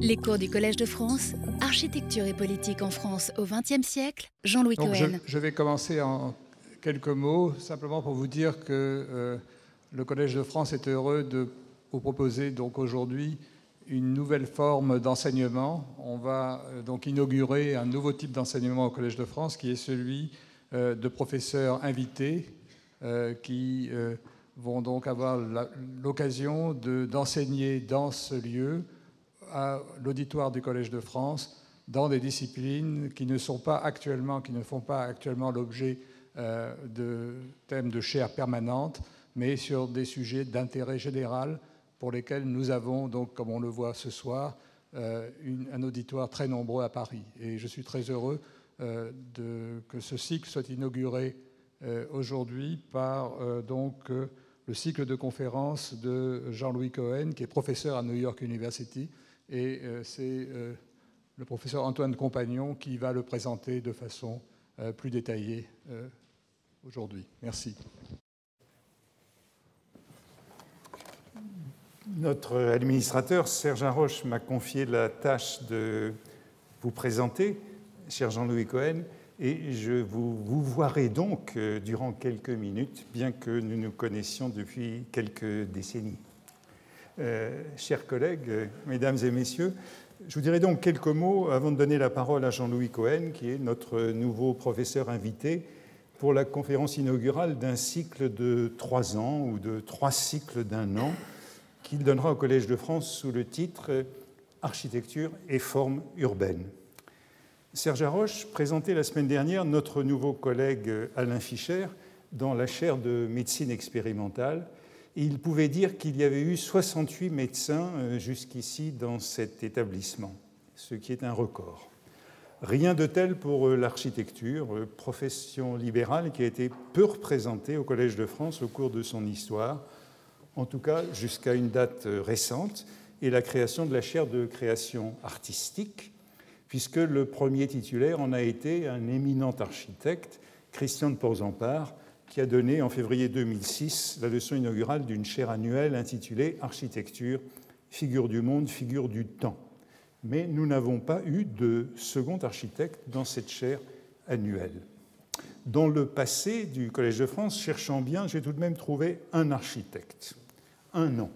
Les cours du Collège de France, Architecture et politique en France au XXe siècle, Jean-Louis Cohen. Je, je, vais commencer en quelques mots, simplement pour vous dire que euh, le Collège de France est heureux de vous proposer donc aujourd'hui une nouvelle forme d'enseignement. On va euh, donc inaugurer un nouveau type d'enseignement au Collège de France qui est celui euh, de professeurs invités qui vont donc avoir l'occasion d'enseigner dans ce lieu à l'auditoire du Collège de France dans des disciplines qui ne sont pas actuellement, qui ne font pas actuellement l'objet euh, de thèmes de chaire permanente, mais sur des sujets d'intérêt général pour lesquels nous avons donc, comme on le voit ce soir, euh, un auditoire très nombreux à Paris. Et je suis très heureux euh, que ce cycle soit inauguré aujourd'hui par donc le cycle de conférences de Jean-Louis Cohen, qui est professeur à New York University et euh, c'est euh, le professeur Antoine Compagnon qui va le présenter de façon euh, plus détaillée aujourd'hui. Merci. Notre administrateur, Serge Arroche, m'a confié la tâche de vous présenter, cher Jean-Louis Cohen, et je vous, vous voirai donc durant quelques minutes, bien que nous nous connaissions depuis quelques décennies. Euh, chers collègues, mesdames et messieurs, je vous dirai donc quelques mots avant de donner la parole à Jean-Louis Cohen, qui est notre nouveau professeur invité pour la conférence inaugurale d'un cycle de trois ans ou de trois cycles d'un an qu'il donnera au Collège de France sous le titre Architecture et formes urbaines. Serge Haroche présentait la semaine dernière notre nouveau collègue Alain Fischer dans la chaire de médecine expérimentale il pouvait dire qu'il y avait eu 68 médecins euh, jusqu'ici dans cet établissement, ce qui est un record. Rien de tel pour euh, l'architecture, euh, profession libérale qui a été peu représentée au Collège de France au cours de son histoire, en tout cas jusqu'à une date récente, et la création de la chaire de création artistique, puisque le premier titulaire en a été un éminent architecte, Christian de Porzampar, qui a donné en février 2006 la leçon inaugurale d'une chaire annuelle intitulée Architecture, figure du monde, figure du temps. Mais nous n'avons pas eu de second architecte dans cette chaire annuelle. Dans le passé du Collège de France, cherchant bien, j'ai tout de même trouvé un architecte, un nom.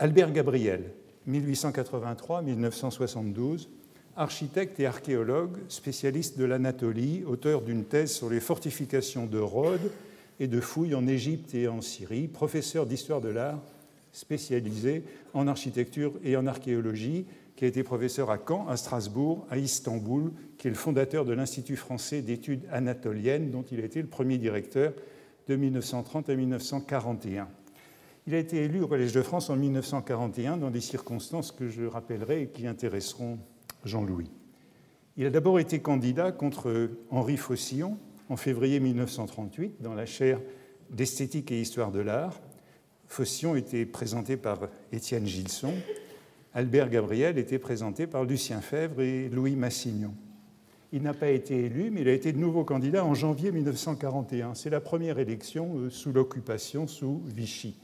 Albert Gabriel, 1883-1972, architecte et archéologue, spécialiste de l'Anatolie, auteur d'une thèse sur les fortifications de Rhodes et de fouilles en Égypte et en Syrie, professeur d'histoire de l'art, spécialisé en architecture et en archéologie, qui a été professeur à Caen, à Strasbourg, à Istanbul, qui est le fondateur de l'Institut français d'études anatoliennes, dont il a été le premier directeur de 1930 à 1941. Il a été élu au Collège de France en 1941 dans des circonstances que je rappellerai et qui intéresseront Jean-Louis. Il a d'abord été candidat contre Henri Faucillon en février 1938 dans la chaire d'esthétique et histoire de l'art. Faucillon était présenté par Étienne Gilson. Albert Gabriel était présenté par Lucien Fèvre et Louis Massignon. Il n'a pas été élu, mais il a été de nouveau candidat en janvier 1941. C'est la première élection euh, sous l'occupation, sous Vichy.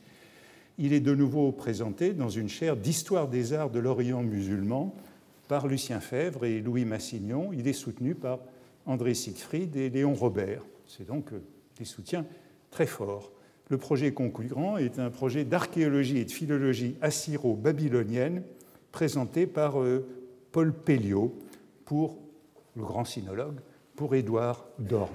Il est de nouveau présenté dans une chaire d'histoire des arts de l'Orient musulman par Lucien Fèvre et Louis Massignon. Il est soutenu par André Siegfried et Léon Robert. C'est donc euh, des soutiens très forts. Le projet concurrent est un projet d'archéologie et de philologie assyro-babylonienne présenté par euh, Paul Pelliot pour le grand sinologue, pour Édouard Dorme.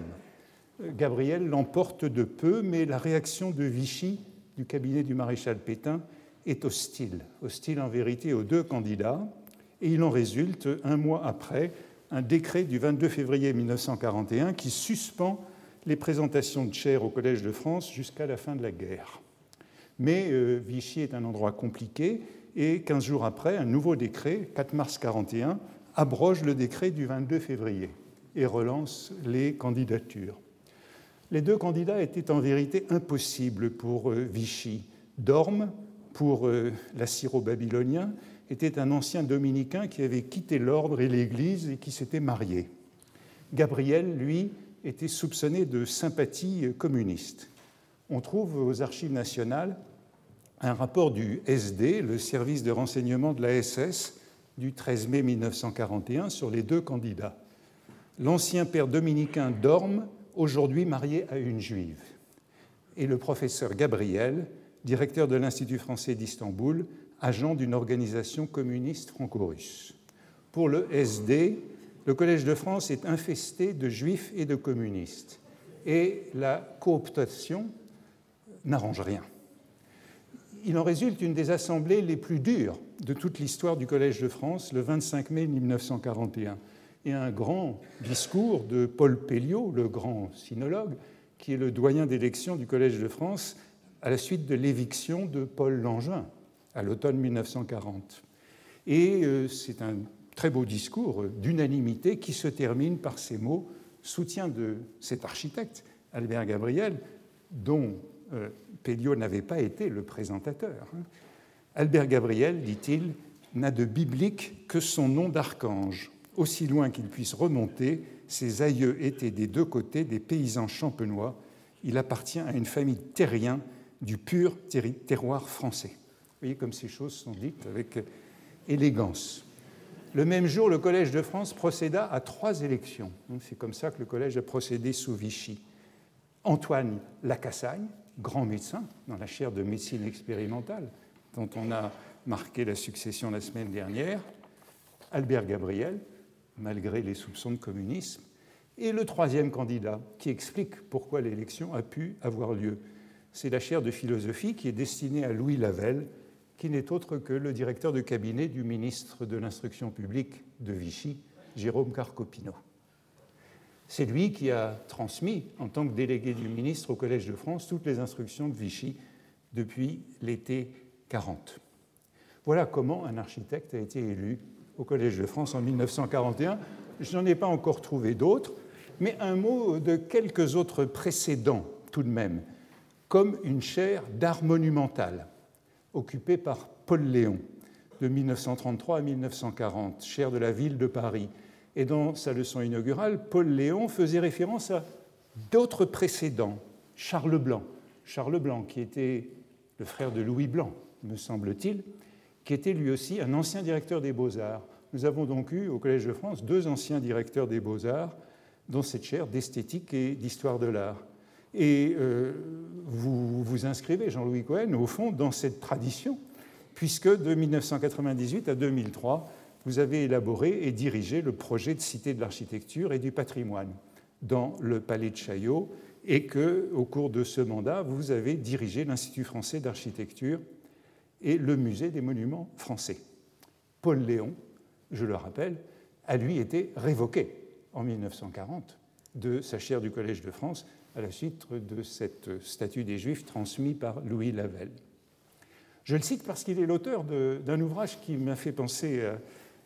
Euh, Gabriel l'emporte de peu, mais la réaction de Vichy, du cabinet du maréchal Pétain, est hostile. Hostile en vérité aux deux candidats et il en résulte, un mois après, un décret du 22 février 1941 qui suspend les présentations de chaires au Collège de France jusqu'à la fin de la guerre. Mais euh, Vichy est un endroit compliqué et 15 jours après, un nouveau décret, 4 mars 1941, abroge le décret du 22 février et relance les candidatures. Les deux candidats étaient en vérité impossibles pour euh, Vichy. Dorme, pour euh, l'assyro-babylonien, était un ancien dominicain qui avait quitté l'ordre et l'Église et qui s'était marié. Gabriel, lui, était soupçonné de sympathie communiste. On trouve aux archives nationales un rapport du SD, le service de renseignement de la SS, du 13 mai 1941 sur les deux candidats. L'ancien père dominicain Dorme, aujourd'hui marié à une juive, et le professeur Gabriel, directeur de l'Institut français d'Istanbul, agent d'une organisation communiste franco-russe. Pour le SD, le Collège de France est infesté de juifs et de communistes, et la cooptation n'arrange rien. Il en résulte une des assemblées les plus dures de toute l'histoire du Collège de France, le 25 mai 1941, et un grand discours de Paul Pelliot, le grand sinologue, qui est le doyen d'élection du Collège de France à la suite de l'éviction de Paul Langevin à l'automne 1940. Et euh, c'est un très beau discours d'unanimité qui se termine par ces mots soutien de cet architecte, Albert Gabriel, dont euh, Pelliot n'avait pas été le présentateur. Hein. Albert Gabriel, dit-il, n'a de biblique que son nom d'archange. Aussi loin qu'il puisse remonter, ses aïeux étaient des deux côtés des paysans champenois. Il appartient à une famille terrien du pur terroir français. Vous voyez comme ces choses sont dites avec élégance. Le même jour, le Collège de France procéda à trois élections. C'est comme ça que le Collège a procédé sous Vichy. Antoine Lacassagne, grand médecin dans la chaire de médecine expérimentale, dont on a marqué la succession la semaine dernière, Albert Gabriel, malgré les soupçons de communisme, et le troisième candidat qui explique pourquoi l'élection a pu avoir lieu. C'est la chaire de philosophie qui est destinée à Louis Lavelle, qui n'est autre que le directeur de cabinet du ministre de l'Instruction publique de Vichy, Jérôme Carcopino. C'est lui qui a transmis, en tant que délégué du ministre au Collège de France, toutes les instructions de Vichy depuis l'été 40. Voilà comment un architecte a été élu au Collège de France en 1941. Je n'en ai pas encore trouvé d'autres, mais un mot de quelques autres précédents tout de même, comme une chaire d'art monumental occupé par Paul Léon de 1933 à 1940, cher de la ville de Paris. Et dans sa leçon inaugurale, Paul Léon faisait référence à d'autres précédents. Charles Blanc, Charles Blanc qui était le frère de Louis Blanc, me semble-t-il, qui était lui aussi un ancien directeur des beaux-arts. Nous avons donc eu au Collège de France deux anciens directeurs des beaux-arts dans cette chaire d'esthétique et d'histoire de l'art. Et euh, vous vous inscrivez, Jean-Louis Cohen, au fond, dans cette tradition, puisque de 1998 à 2003, vous avez élaboré et dirigé le projet de Cité de l'architecture et du patrimoine dans le Palais de Chaillot, et que, au cours de ce mandat, vous avez dirigé l'Institut français d'architecture et le Musée des monuments français. Paul Léon, je le rappelle, a lui été révoqué en 1940 de sa chaire du Collège de France à la suite de cette statue des Juifs transmise par Louis Lavelle. Je le cite parce qu'il est l'auteur d'un ouvrage qui m'a fait penser à,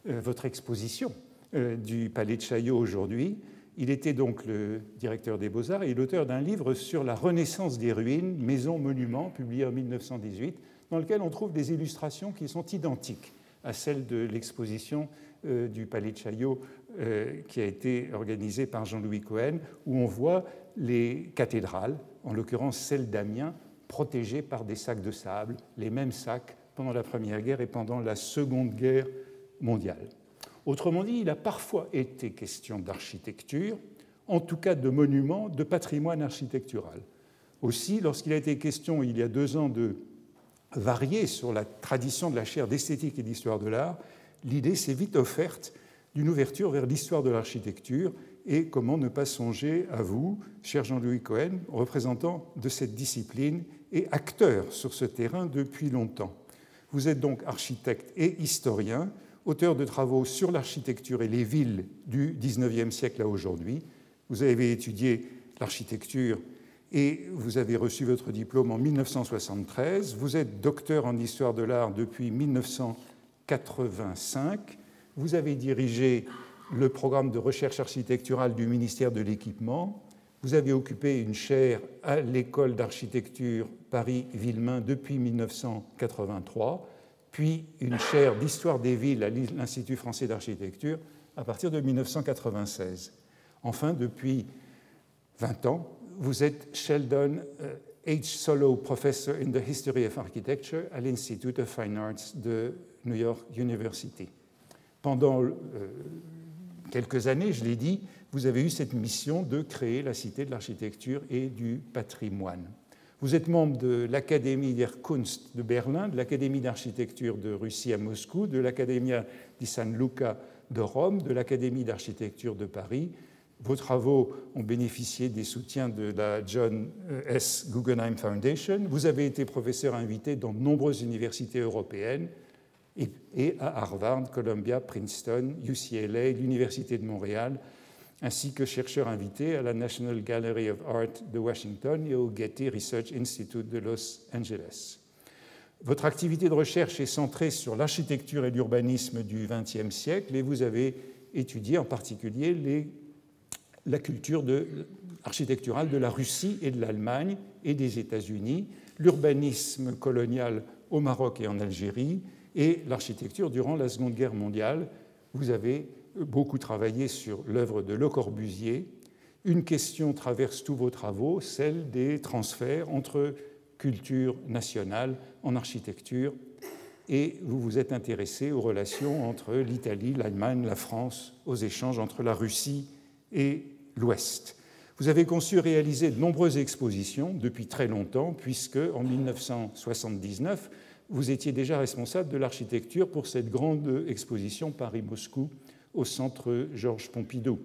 votre exposition euh, du Palais de Chaillot aujourd'hui. Il était donc le directeur des Beaux-Arts et l'auteur d'un livre sur la renaissance des ruines, maisons, monuments, publié en 1918, dans lequel on trouve des illustrations qui sont identiques à celles de l'exposition euh, du Palais de Chaillot euh, qui a été organisée par Jean-Louis Cohen, où on voit les cathédrales, en l'occurrence celle d'Amiens, protégées par des sacs de sable, les mêmes sacs pendant la Première Guerre et pendant la Seconde Guerre mondiale. Autrement dit, il a parfois été question d'architecture, en tout cas de monuments, de patrimoine architectural. Aussi, lorsqu'il a été question il y a deux ans de varier sur la tradition de la chaire d'esthétique et d'histoire de l'art, l'idée s'est vite offerte d'une ouverture vers l'histoire de l'architecture et comment ne pas songer à vous, cher Jean-Louis Cohen, représentant de cette discipline et acteur sur ce terrain depuis longtemps. Vous êtes donc architecte et historien, auteur de travaux sur l'architecture et les villes du XIXe siècle à aujourd'hui. Vous avez étudié l'architecture et vous avez reçu votre diplôme en 1973. Vous êtes docteur en histoire de l'art depuis 1985. Vous avez dirigé le programme de recherche architecturale du ministère de l'Équipement. Vous avez occupé une chaire à l'école d'architecture Paris-Villemain depuis 1983, puis une chaire d'histoire des villes à l'Institut français d'architecture à partir de 1996. Enfin, depuis 20 ans, vous êtes Sheldon euh, H. Solo Professor in the History of Architecture à l'Institute of Fine Arts de New York University. Pendant quelques années, je l'ai dit, vous avez eu cette mission de créer la Cité de l'architecture et du patrimoine. Vous êtes membre de l'Académie der Kunst de Berlin, de l'Académie d'architecture de Russie à Moscou, de l'Accademia di San Luca de Rome, de l'Académie d'architecture de Paris. Vos travaux ont bénéficié des soutiens de la John S. Guggenheim Foundation. Vous avez été professeur invité dans de nombreuses universités européennes et à Harvard, Columbia, Princeton, UCLA, l'Université de Montréal, ainsi que chercheur invité à la National Gallery of Art de Washington et au Getty Research Institute de Los Angeles. Votre activité de recherche est centrée sur l'architecture et l'urbanisme du XXe siècle et vous avez étudié en particulier la culture architecturale de la Russie et de l'Allemagne et des États-Unis, l'urbanisme colonial au Maroc et en Algérie et l'architecture durant la Seconde Guerre mondiale. Vous avez beaucoup travaillé sur l'œuvre de Le Corbusier. Une question traverse tous vos travaux, celle des transferts entre culture nationale en architecture, et vous vous êtes intéressé aux relations entre l'Italie, l'Allemagne, la France, aux échanges entre la Russie et l'Ouest. Vous avez conçu et réalisé de nombreuses expositions depuis très longtemps, puisque en 1979, vous étiez déjà responsable de l'architecture pour cette grande exposition Paris-Moscou au centre Georges Pompidou.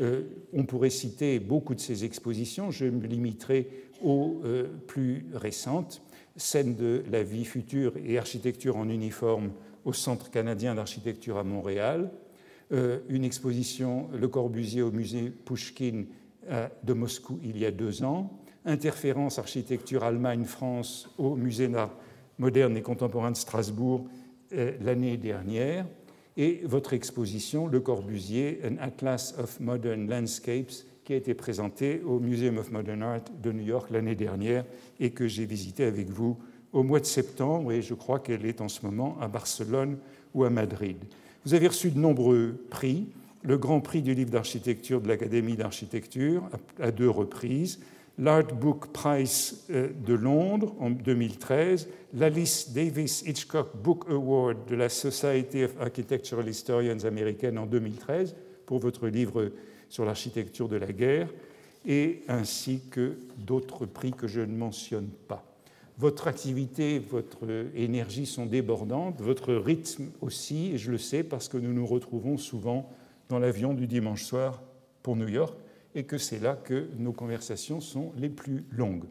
Euh, on pourrait citer beaucoup de ces expositions, je me limiterai aux euh, plus récentes. Scène de la vie future et architecture en uniforme au Centre canadien d'architecture à Montréal, euh, une exposition Le Corbusier au musée Pushkin de Moscou il y a deux ans, interférence architecture Allemagne-France au musée d'art moderne et contemporain de Strasbourg l'année dernière, et votre exposition Le Corbusier, An Atlas of Modern Landscapes, qui a été présentée au Museum of Modern Art de New York l'année dernière et que j'ai visité avec vous au mois de septembre, et je crois qu'elle est en ce moment à Barcelone ou à Madrid. Vous avez reçu de nombreux prix, le Grand Prix du livre d'architecture de l'Académie d'architecture à deux reprises, l'Art Book Prize euh, de Londres en 2013, l'Alice Davis Hitchcock Book Award de la Society of Architectural Historians américaine en 2013 pour votre livre sur l'architecture de la guerre, et ainsi que d'autres prix que je ne mentionne pas. Votre activité, votre énergie sont débordantes, votre rythme aussi, et je le sais parce que nous nous retrouvons souvent dans l'avion du dimanche soir pour New York et que c'est là que nos conversations sont les plus longues.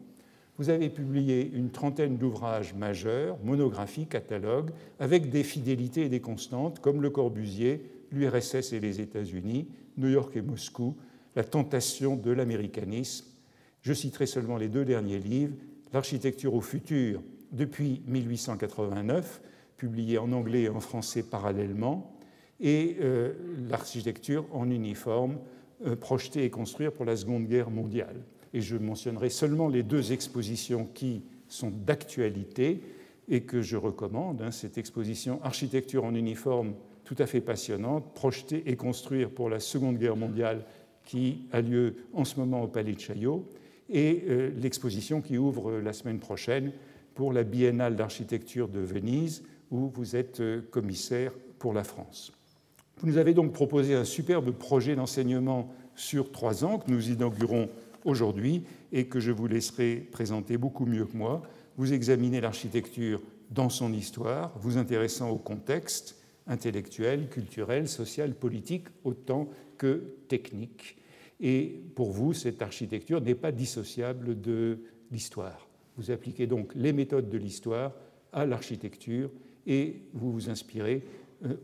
Vous avez publié une trentaine d'ouvrages majeurs, monographies, catalogues, avec des fidélités et des constantes, comme Le Corbusier, l'URSS et les États-Unis, New York et Moscou, La tentation de l'américanisme. Je citerai seulement les deux derniers livres, L'architecture au futur depuis 1889, publié en anglais et en français parallèlement, et euh, L'architecture en uniforme, projeter et construire pour la Seconde Guerre mondiale. Et je mentionnerai seulement les deux expositions qui sont d'actualité et que je recommande. Hein, cette exposition Architecture en uniforme, tout à fait passionnante, projeter et construire pour la Seconde Guerre mondiale, qui a lieu en ce moment au Palais de Chaillot, et euh, l'exposition qui ouvre la semaine prochaine pour la Biennale d'architecture de Venise, où vous êtes euh, commissaire pour la France. Vous nous avez donc proposé un superbe projet d'enseignement sur trois ans que nous inaugurons aujourd'hui et que je vous laisserai présenter beaucoup mieux que moi. Vous examinez l'architecture dans son histoire, vous intéressant au contexte intellectuel, culturel, social, politique, autant que technique. Et pour vous, cette architecture n'est pas dissociable de l'histoire. Vous appliquez donc les méthodes de l'histoire à l'architecture et vous vous inspirez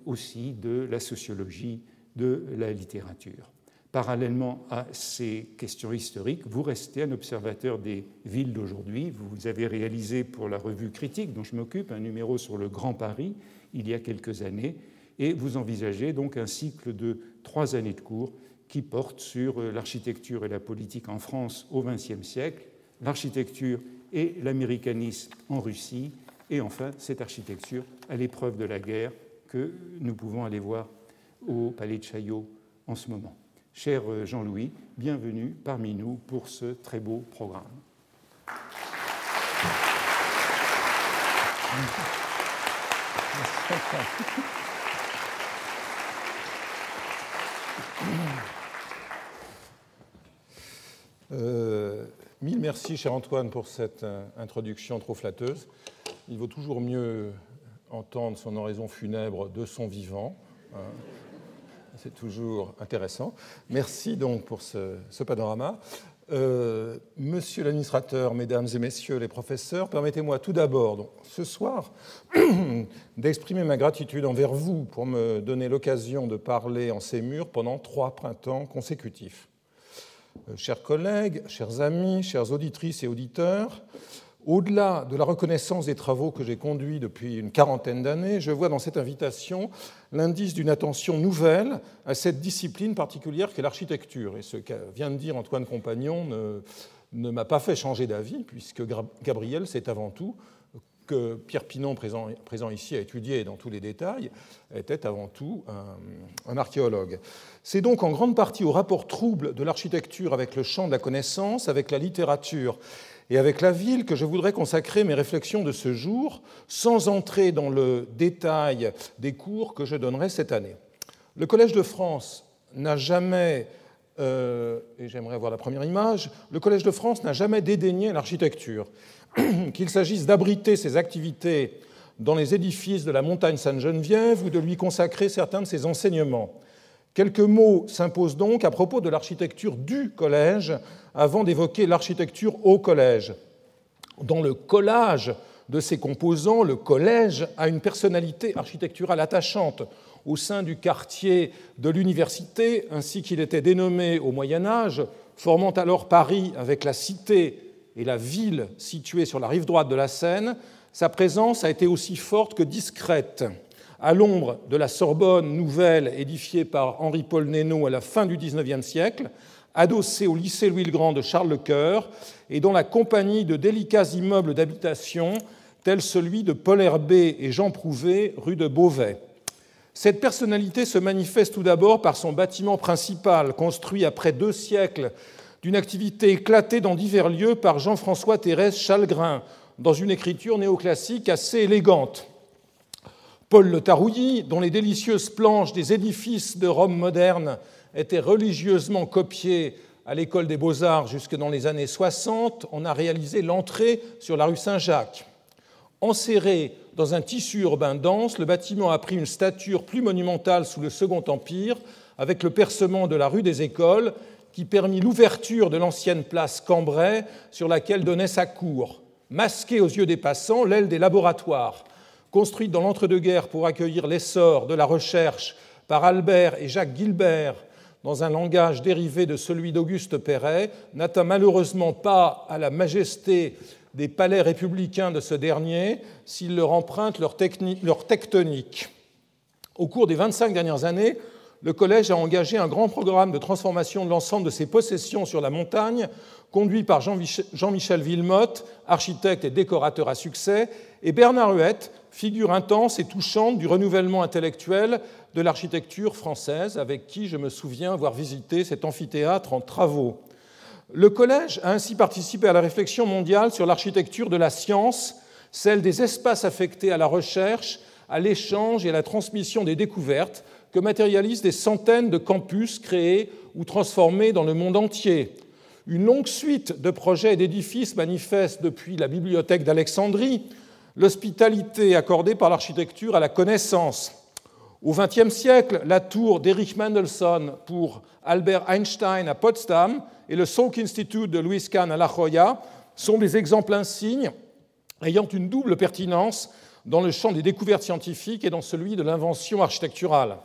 aussi de la sociologie, de la littérature. Parallèlement à ces questions historiques, vous restez un observateur des villes d'aujourd'hui. Vous avez réalisé pour la revue Critique, dont je m'occupe, un numéro sur le Grand Paris il y a quelques années, et vous envisagez donc un cycle de trois années de cours qui porte sur euh, l'architecture et la politique en France au XXe siècle, l'architecture et l'américanisme en Russie, et enfin cette architecture à l'épreuve de la guerre que nous pouvons aller voir au Palais de Chaillot en ce moment. Cher euh, Jean-Louis, bienvenue parmi nous pour ce très beau programme. Euh, mille merci, cher Antoine, pour cette euh, introduction trop flatteuse. Il vaut toujours mieux entendre son oraison funèbre de son vivant. Hein. C'est toujours intéressant. Merci donc pour ce, panorama. Euh, monsieur l'administrateur, mesdames et messieurs les professeurs, permettez-moi tout d'abord, ce soir, d'exprimer ma gratitude envers vous pour me donner l'occasion de parler en ces murs pendant trois printemps consécutifs. Euh, chers collègues, chers amis, chères auditrices et auditeurs, au-delà de la reconnaissance des travaux que j'ai conduits depuis une quarantaine d'années, je vois dans cette invitation l'indice d'une attention nouvelle à cette discipline particulière qu'est l'architecture. Et ce que vient de dire Antoine Compagnon ne, m'a pas fait changer d'avis, puisque Gabriel, c'est avant tout que Pierre Pinon, présent, ici, a étudié dans tous les détails, était avant tout un, un archéologue. C'est donc en grande partie au rapport trouble de l'architecture avec le champ de la connaissance, avec la littérature et avec la ville que je voudrais consacrer mes réflexions de ce jour, sans entrer dans le détail des cours que je donnerai cette année. Le Collège de France n'a jamais, euh, et j'aimerais voir la première image, le Collège de France n'a jamais dédaigné l'architecture. Qu'il s'agisse d'abriter ses activités dans les édifices de la montagne Sainte-Geneviève ou de lui consacrer certains de ses enseignements. Quelques mots s'imposent donc à propos de l'architecture du collège avant d'évoquer l'architecture au collège. Dans le collage de ses composants, le collège a une personnalité architecturale attachante au sein du quartier de l'université, ainsi qu'il était dénommé au Moyen Âge, formant alors Paris avec la cité et la ville située sur la rive droite de la Seine, sa présence a été aussi forte que discrète à l'ombre de la Sorbonne nouvelle édifiée par Henri-Paul Nénaud à la fin du XIXe siècle, adossée au lycée Louis-le-Grand de Charles le Cœur et dont la compagnie de délicats immeubles d'habitation tels celui de Paul Herbet et Jean Prouvé, rue de Beauvais. Cette personnalité se manifeste tout d'abord par son bâtiment principal, construit après deux siècles d'une activité éclatée dans divers lieux par Jean-François Thérèse Chalgrin, dans une écriture néoclassique assez élégante. Paul Le Tarouilly, dont les délicieuses planches des édifices de Rome moderne étaient religieusement copiées à l'école des beaux-arts jusque dans les années 60, en a réalisé l'entrée sur la rue Saint-Jacques. Enserré dans un tissu urbain dense, le bâtiment a pris une stature plus monumentale sous le Second Empire, avec le percement de la rue des Écoles, qui permit l'ouverture de l'ancienne place Cambrai sur laquelle donnait sa cour. Masquée aux yeux des passants, l'aile des laboratoires, construite dans l'entre-deux-guerres pour accueillir l'essor de la recherche par Albert et Jacques Gilbert dans un langage dérivé de celui d'Auguste Perret, n'atteint malheureusement pas à la majesté des palais républicains de ce dernier s'il leur emprunte leur, leur tectonique. Au cours des 25 dernières années, le Collège a engagé un grand programme de transformation de l'ensemble de ses possessions sur la montagne, conduit par Jean-Michel Villemotte, architecte et décorateur à succès, et Bernard Huette, figure intense et touchante du renouvellement intellectuel de l'architecture française, avec qui je me souviens avoir visité cet amphithéâtre en travaux. Le Collège a ainsi participé à la réflexion mondiale sur l'architecture de la science, celle des espaces affectés à la recherche, à l'échange et à la transmission des découvertes que matérialisent des centaines de campus créés ou transformés dans le monde entier. Une longue suite de projets et d'édifices manifeste depuis la bibliothèque d'Alexandrie l'hospitalité accordée par l'architecture à la connaissance. Au XXe siècle, la tour d'Erich Mendelssohn pour Albert Einstein à Potsdam et le Salk Institute de Louis Kahn à La Jolla sont des exemples insignes ayant une double pertinence dans le champ des découvertes scientifiques et dans celui de l'invention architecturale.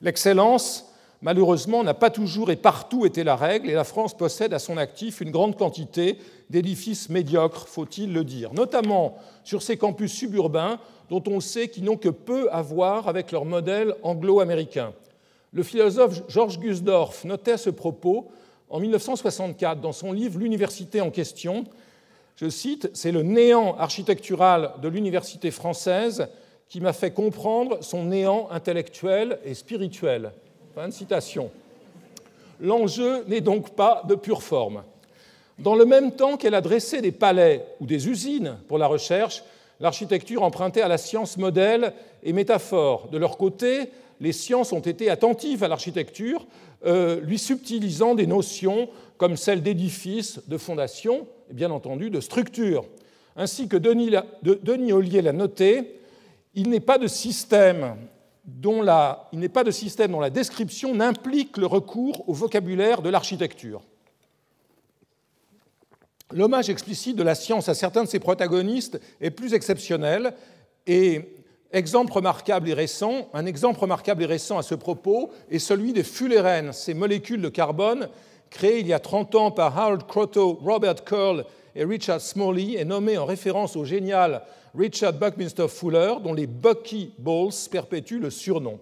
L'excellence, malheureusement, n'a pas toujours et partout été la règle, et la France possède à son actif une grande quantité d'édifices médiocres, faut-il le dire, notamment sur ces campus suburbains dont on sait qu'ils n'ont que peu à voir avec leur modèle anglo-américain. Le philosophe Georges Gusdorf notait ce propos en 1964 dans son livre L'université en question. Je cite C'est le néant architectural de l'université française qui m'a fait comprendre son néant intellectuel et spirituel. Fin de citation. L'enjeu n'est donc pas de pure forme. Dans le même temps qu'elle a dressé des palais ou des usines pour la recherche, l'architecture empruntait à la science modèle et métaphore. De leur côté, les sciences ont été attentives à l'architecture, euh, lui subtilisant des notions comme celles d'édifice, de fondation et bien entendu de structure. Ainsi que Denis, Ollier l'a noté, il n'est pas de système dont la, il n'est pas de système dont la description n'implique le recours au vocabulaire de l'architecture. L'hommage explicite de la science à certains de ses protagonistes est plus exceptionnel et exemple remarquable et récent, un exemple remarquable et récent à ce propos est celui des fullérenes, ces molécules de carbone créées il y a 30 ans par Harold Kroto, Robert Curl et Richard Smalley et nommées en référence au génial Richard Buckminster Fuller, dont les Bucky Balls perpétuent le surnom.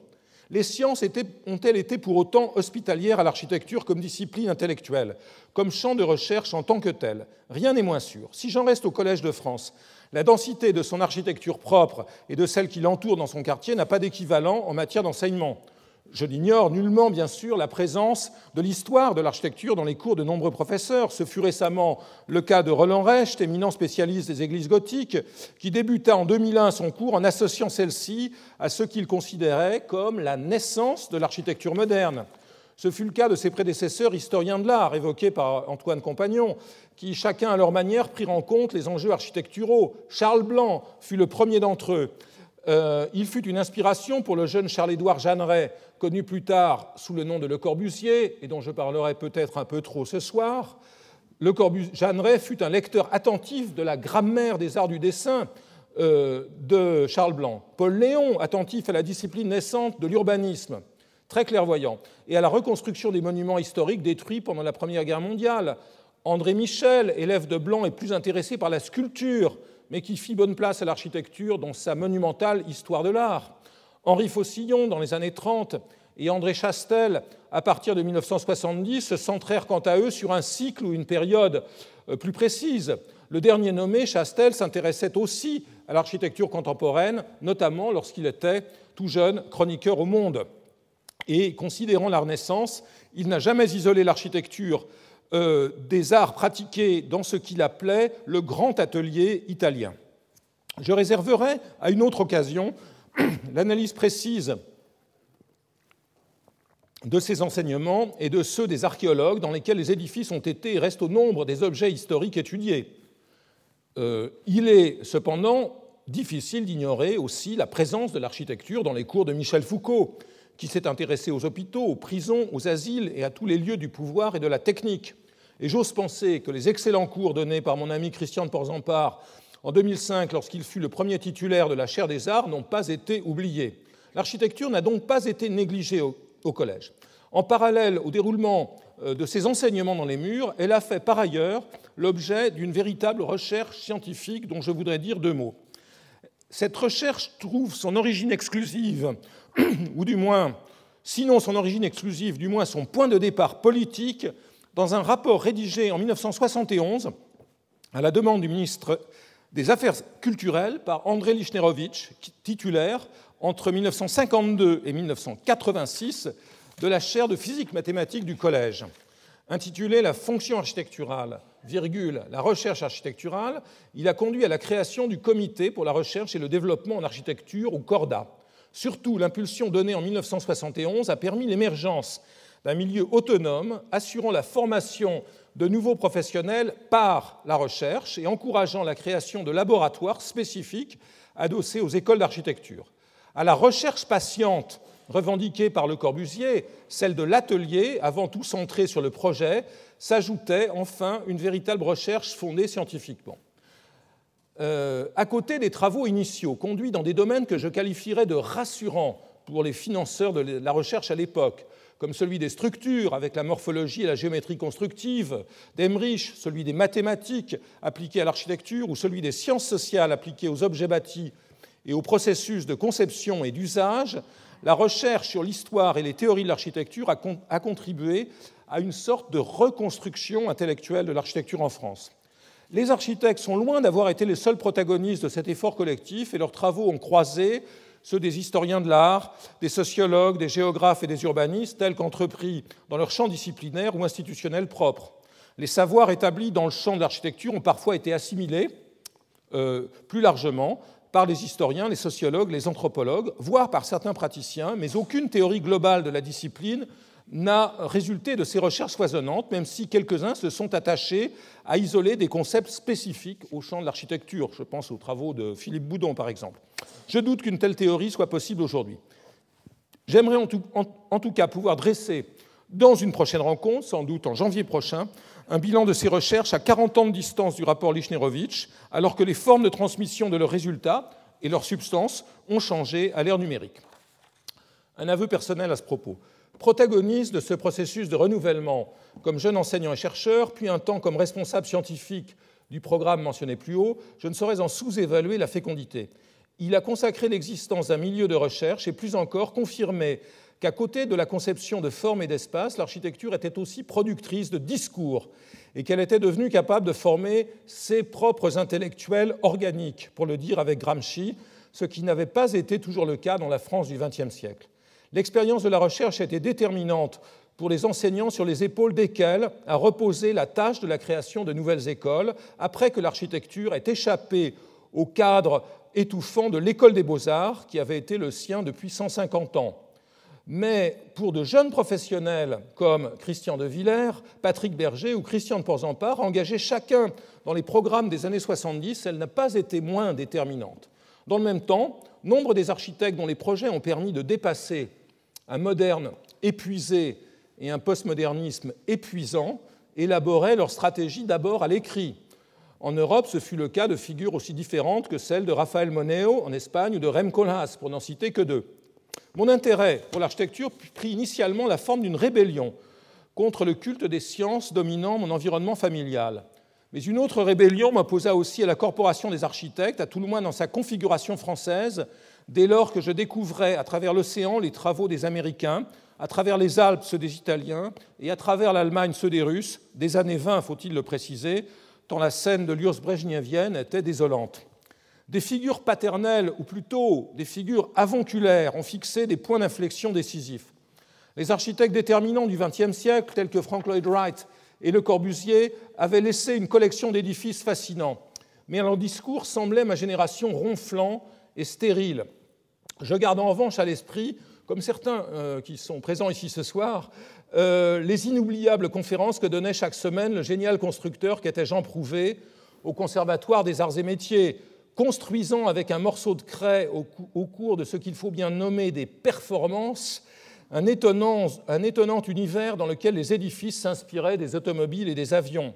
Les sciences ont-elles été pour autant hospitalières à l'architecture comme discipline intellectuelle, comme champ de recherche en tant que tel? Rien n'est moins sûr. Si j'en reste au Collège de France, la densité de son architecture propre et de celle qui l'entoure dans son quartier n'a pas d'équivalent en matière d'enseignement. Je n'ignore nullement, bien sûr, la présence de l'histoire de l'architecture dans les cours de nombreux professeurs. Ce fut récemment le cas de Roland Recht, éminent spécialiste des églises gothiques, qui débuta en 2001 son cours en associant celle-ci à ce qu'il considérait comme la naissance de l'architecture moderne. Ce fut le cas de ses prédécesseurs historiens de l'art, évoqués par Antoine Compagnon, qui, chacun à leur manière, prirent en compte les enjeux architecturaux. Charles Blanc fut le premier d'entre eux. Euh, il fut une inspiration pour le jeune Charles-Édouard Jeanneret, connu plus tard sous le nom de Le Corbusier, et dont je parlerai peut-être un peu trop ce soir. Le Corbusier, Jeanneret fut un lecteur attentif de la grammaire des arts du dessin euh, de Charles Blanc. Paul Léon, attentif à la discipline naissante de l'urbanisme, très clairvoyant, et à la reconstruction des monuments historiques détruits pendant la Première Guerre mondiale. André Michel, élève de Blanc, est plus intéressé par la sculpture mais qui fit bonne place à l'architecture dans sa monumentale Histoire de l'art. Henri Faucillon, dans les années 30, et André Chastel, à partir de 1970, se centrèrent quant à eux sur un cycle ou une période euh, plus précise. Le dernier nommé, Chastel, s'intéressait aussi à l'architecture contemporaine, notamment lorsqu'il était tout jeune chroniqueur au Monde. Et considérant la Renaissance, il n'a jamais isolé l'architecture euh, des arts pratiqués dans ce qu'il appelait le grand atelier italien. Je réserverai à une autre occasion l'analyse précise de ces enseignements et de ceux des archéologues dans lesquels les édifices ont été et restent au nombre des objets historiques étudiés. Euh, il est cependant difficile d'ignorer aussi la présence de l'architecture dans les cours de Michel Foucault, qui s'est intéressé aux hôpitaux, aux prisons, aux asiles et à tous les lieux du pouvoir et de la technique. Et j'ose penser que les excellents cours donnés par mon ami Christian de Porzampar en 2005, lorsqu'il fut le premier titulaire de la chaire des arts, n'ont pas été oubliés. L'architecture n'a donc pas été négligée au, collège. En parallèle au déroulement euh, de ses enseignements dans les murs, elle a fait par ailleurs l'objet d'une véritable recherche scientifique dont je voudrais dire deux mots. Cette recherche trouve son origine exclusive ou du moins, sinon son origine exclusive, du moins son point de départ politique, dans un rapport rédigé en 1971 à la demande du ministre des Affaires culturelles par André Lichnerovitch, titulaire entre 1952 et 1986 de la chaire de physique mathématique du collège. Intitulé La fonction architecturale, virgule, la recherche architecturale, il a conduit à la création du Comité pour la recherche et le développement en architecture, ou CORDA, Surtout, l'impulsion donnée en 1971 a permis l'émergence d'un milieu autonome assurant la formation de nouveaux professionnels par la recherche et encourageant la création de laboratoires spécifiques adossés aux écoles d'architecture. À la recherche patiente revendiquée par Le Corbusier, celle de l'atelier, avant tout centrée sur le projet, s'ajoutait enfin une véritable recherche fondée scientifiquement. Euh, à côté des travaux initiaux conduits dans des domaines que je qualifierais de rassurants pour les financeurs de la recherche à l'époque, comme celui des structures avec la morphologie et la géométrie constructive, d'Emmerich, celui des mathématiques appliquées à l'architecture, ou celui des sciences sociales appliquées aux objets bâtis et aux processus de conception et d'usage, la recherche sur l'histoire et les théories de l'architecture a contribué à une sorte de reconstruction intellectuelle de l'architecture en France. Les architectes sont loin d'avoir été les seuls protagonistes de cet effort collectif et leurs travaux ont croisé ceux des historiens de l'art, des sociologues, des géographes et des urbanistes, tels qu'entrepris dans leur champ disciplinaire ou institutionnel propre. Les savoirs établis dans le champ de l'architecture ont parfois été assimilés euh, plus largement par les historiens, les sociologues, les anthropologues, voire par certains praticiens, mais aucune théorie globale de la discipline n'a résulté de ces recherches foisonnantes, même si quelques-uns se sont attachés à isoler des concepts spécifiques au champ de l'architecture. Je pense aux travaux de Philippe Boudon, par exemple. Je doute qu'une telle théorie soit possible aujourd'hui. J'aimerais en, en tout, cas pouvoir dresser, dans une prochaine rencontre, sans doute en janvier prochain, un bilan de ces recherches à 40 ans de distance du rapport Lichnerovitch, alors que les formes de transmission de leurs résultats et leurs substances ont changé à l'ère numérique. Un aveu personnel à ce propos protagoniste de ce processus de renouvellement comme jeune enseignant et chercheur, puis un temps comme responsable scientifique du programme mentionné plus haut, je ne saurais en sous-évaluer la fécondité. Il a consacré l'existence d'un milieu de recherche et plus encore confirmé qu'à côté de la conception de forme et d'espace, l'architecture était aussi productrice de discours et qu'elle était devenue capable de former ses propres intellectuels organiques, pour le dire avec Gramsci, ce qui n'avait pas été toujours le cas dans la France du XXe siècle. L'expérience de la recherche a été déterminante pour les enseignants sur les épaules desquels a reposé la tâche de la création de nouvelles écoles, après que l'architecture ait échappé au cadre étouffant de l'école des beaux-arts qui avait été le sien depuis 150 ans. Mais pour de jeunes professionnels comme Christian de Villers, Patrick Berger ou Christian de Porzampar, engagés chacun dans les programmes des années 70, elle n'a pas été moins déterminante. Dans le même temps, nombre des architectes dont les projets ont permis de dépasser un moderne épuisé et un postmodernisme épuisant élaboraient leur stratégie d'abord à l'écrit. En Europe, ce fut le cas de figures aussi différentes que celles de Rafael Moneo en Espagne ou de Rem Koolhaas, pour n'en citer que deux. Mon intérêt pour l'architecture prit initialement la forme d'une rébellion contre le culte des sciences dominant mon environnement familial. Mais une autre rébellion m'opposa aussi à la Corporation des architectes, à tout le moins dans sa configuration française, dès lors que je découvrais à travers l'océan les travaux des Américains, à travers les Alpes ceux des Italiens, et à travers l'Allemagne ceux des Russes, des années 20, faut-il le préciser, tant la scène de l'Urs brejnevienne était désolante. Des figures paternelles, ou plutôt des figures avonculaires, ont fixé des points d'inflexion décisifs. Les architectes déterminants du XXe siècle, tels que Frank Lloyd Wright et Le Corbusier, avaient laissé une collection d'édifices fascinants. Mais leur discours semblait ma génération ronflant et stérile. Je garde en revanche à l'esprit, comme certains euh, qui sont présents ici ce soir, euh, les inoubliables conférences que donnait chaque semaine le génial constructeur qu'était Jean Prouvé au Conservatoire des Arts et Métiers, construisant avec un morceau de craie au, cours de ce qu'il faut bien nommer des performances un étonnant, un étonnant univers dans lequel les édifices s'inspiraient des automobiles et des avions.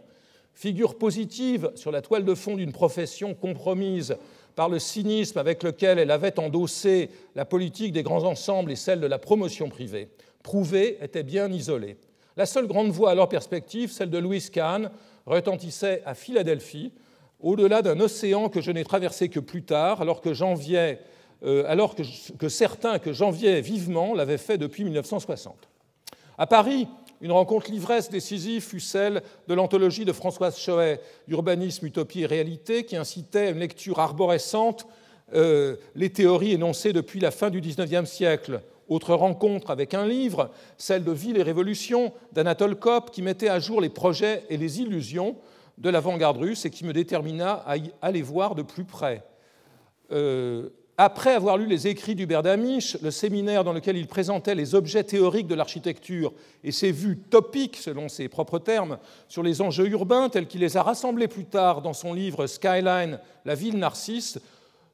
Figure positive sur la toile de fond d'une profession compromise par le cynisme avec lequel elle avait endossé la politique des grands ensembles et celle de la promotion privée. Prouvé était bien isolé. La seule grande voix à leur perspective, celle de Louis Kahn, retentissait à Philadelphie, au-delà d'un océan que je n'ai traversé que plus tard, alors que, euh, alors que, que certains que j'enviais vivement l'avaient fait depuis 1960. À Paris, une rencontre l'ivresse décisive fut celle de l'anthologie de Françoise Choet, Urbanisme, Utopie et Réalité, qui incitait à une lecture arborescente euh, les théories énoncées depuis la fin du XIXe siècle. Autre rencontre avec un livre, celle de Ville et Révolution d'Anatole Kopp, qui mettait à jour les projets et les illusions de l'avant-garde russe et qui me détermina à y aller voir de plus près. Euh, après avoir lu les écrits d'Hubert Damisch, le séminaire dans lequel il présentait les objets théoriques de l'architecture et ses vues topiques, selon ses propres termes, sur les enjeux urbains, tels qu'il les a rassemblés plus tard dans son livre Skyline, La ville narcisse,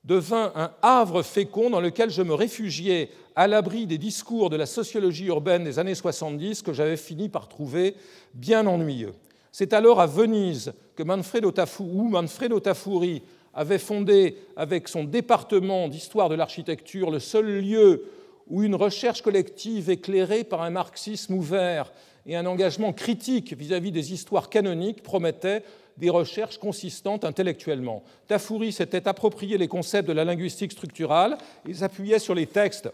devint un havre fécond dans lequel je me réfugiais à l'abri des discours de la sociologie urbaine des années 70 que j'avais fini par trouver bien ennuyeux. C'est alors à Venise que Manfredo Tafuri avait fondé avec son département d'histoire de l'architecture le seul lieu où une recherche collective éclairée par un marxisme ouvert et un engagement critique vis-à-vis des histoires canoniques promettait des recherches consistantes intellectuellement. Tafouri s'était approprié les concepts de la linguistique structurale et s'appuyait sur les textes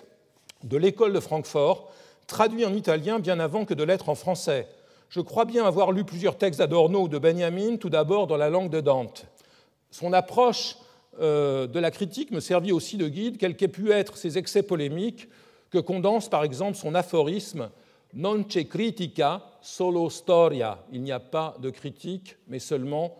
de l'école de Francfort, traduits en italien bien avant que de l'être en français. Je crois bien avoir lu plusieurs textes d'Adorno ou de Benjamin, tout d'abord dans la langue de Dante. Son approche euh, de la critique me servit aussi de guide, quels qu'aient pu être ses excès polémiques, que condense par exemple son aphorisme Non c'è critica, solo storia. Il n'y a pas de critique, mais seulement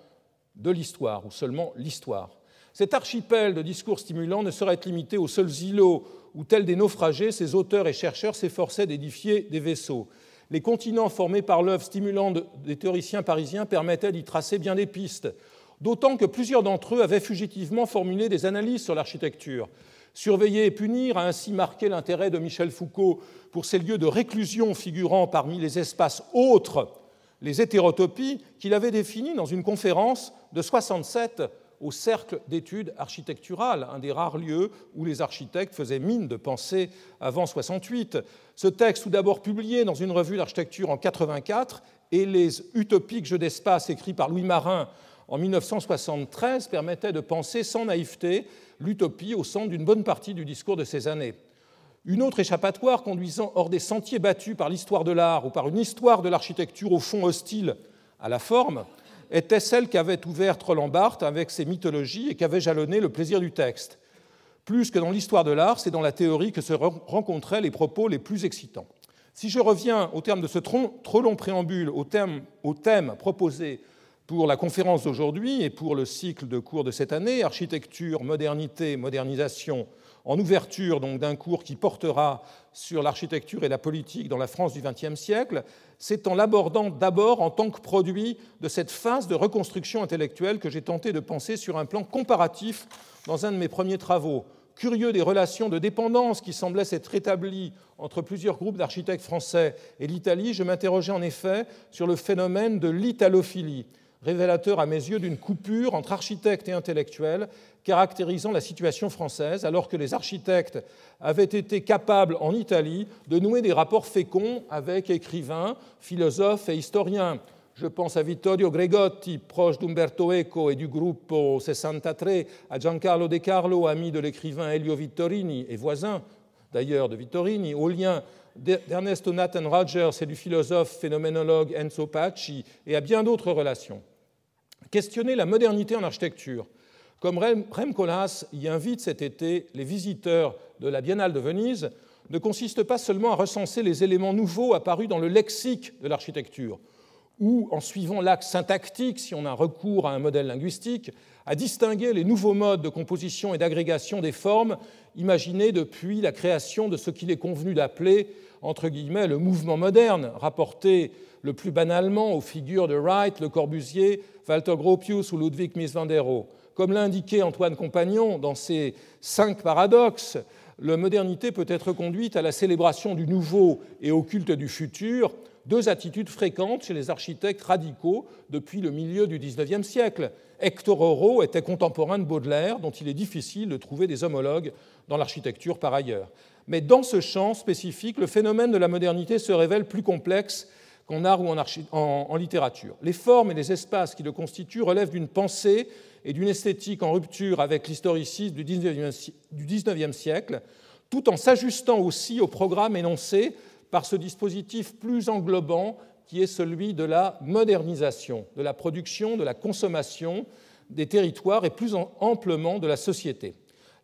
de l'histoire, ou seulement l'histoire. Cet archipel de discours stimulants ne saurait être limité aux seuls îlots où, tels des naufragés, ces auteurs et chercheurs s'efforçaient d'édifier des vaisseaux. Les continents formés par l'œuvre stimulante des théoriciens parisiens permettaient d'y tracer bien des pistes, d'autant que plusieurs d'entre eux avaient fugitivement formulé des analyses sur l'architecture. Surveiller et punir a ainsi marqué l'intérêt de Michel Foucault pour ces lieux de réclusion figurant parmi les espaces autres, les hétérotopies, qu'il avait définis dans une conférence de 67 au Cercle d'études architecturales, un des rares lieux où les architectes faisaient mine de penser avant 68. Ce texte, tout d'abord publié dans une revue d'architecture en 84, et les utopiques jeux d'espace écrits par Louis Marin en 1973 permettaient de penser sans naïveté l'utopie au centre d'une bonne partie du discours de ces années. Une autre échappatoire conduisant hors des sentiers battus par l'histoire de l'art ou par une histoire de l'architecture au fond hostile à la forme était celle qu'avait ouverte Roland Barthes avec ses mythologies et qu'avait jalonné le plaisir du texte. Plus que dans l'histoire de l'art, c'est dans la théorie que se rencontraient les propos les plus excitants. Si je reviens au terme de ce trop long préambule au thème, au thème proposé pour la conférence d'aujourd'hui et pour le cycle de cours de cette année, architecture, modernité, modernisation, en ouverture donc d'un cours qui portera sur l'architecture et la politique dans la France du XXe siècle, c'est en l'abordant d'abord en tant que produit de cette phase de reconstruction intellectuelle que j'ai tenté de penser sur un plan comparatif dans un de mes premiers travaux. Curieux des relations de dépendance qui semblaient s'être établies entre plusieurs groupes d'architectes français et l'Italie, je m'interrogeais en effet sur le phénomène de l'italophilie, révélateur à mes yeux d'une coupure entre architectes et intellectuels caractérisant la situation française, alors que les architectes avaient été capables en Italie de nouer des rapports féconds avec écrivains, philosophes et historiens. Je pense à Vittorio Gregotti, proche d'Umberto Eco et du groupe 63, à Giancarlo De Carlo, ami de l'écrivain Elio Vittorini et voisin d'ailleurs de Vittorini, au lien d'Ernesto Nathan Rogers et du philosophe phénoménologue Enzo Pacci, et à bien d'autres relations. Questionner la modernité en architecture, comme Rem Koolhaas y invite cet été les visiteurs de la Biennale de Venise, ne consiste pas seulement à recenser les éléments nouveaux apparus dans le lexique de l'architecture, ou en suivant l'axe syntactique, si on a recours à un modèle linguistique, à distinguer les nouveaux modes de composition et d'agrégation des formes imaginés depuis la création de ce qu'il est convenu d'appeler, entre guillemets, le mouvement moderne, rapporté le plus banalement aux figures de Wright, Le Corbusier, Walter Gropius ou Ludwig Mies van der Rohe. Comme l'a Antoine Compagnon dans ses cinq paradoxes, la modernité peut être conduite à la célébration du nouveau et au culte du futur, deux attitudes fréquentes chez les architectes radicaux depuis le milieu du XIXe siècle. Hector Oro était contemporain de Baudelaire, dont il est difficile de trouver des homologues dans l'architecture par ailleurs. Mais dans ce champ spécifique, le phénomène de la modernité se révèle plus complexe qu'en art ou en, littérature. Les formes et les espaces qui le constituent relèvent d'une pensée et d'une esthétique en rupture avec l'historicisme du XIXe siècle, tout en s'ajustant aussi au programme énoncé par ce dispositif plus englobant qui est celui de la modernisation, de la production, de la consommation des territoires et plus amplement de la société.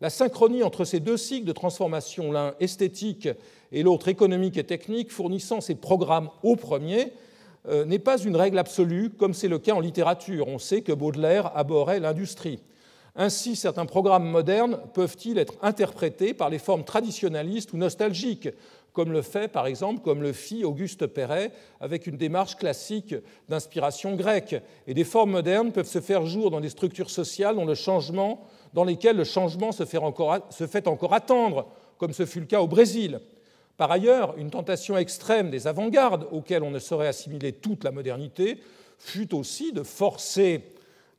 La synchronie entre ces deux cycles de transformation, l'un esthétique et l'autre économique et technique, fournissant ces programmes au premier, euh, n'est pas une règle absolue, comme c'est le cas en littérature. On sait que Baudelaire abhorrait l'industrie. Ainsi, certains programmes modernes peuvent-ils être interprétés par les formes traditionnalistes ou nostalgiques, comme le fait, par exemple, comme le fit Auguste Perret, avec une démarche classique d'inspiration grecque. Et des formes modernes peuvent se faire jour dans des structures sociales dont le changement, dans lesquelles le changement se fait encore, se attendre, comme ce fut le cas au Brésil. Par ailleurs, une tentation extrême des avant-gardes, auxquelles on ne saurait assimiler toute la modernité, fut aussi de forcer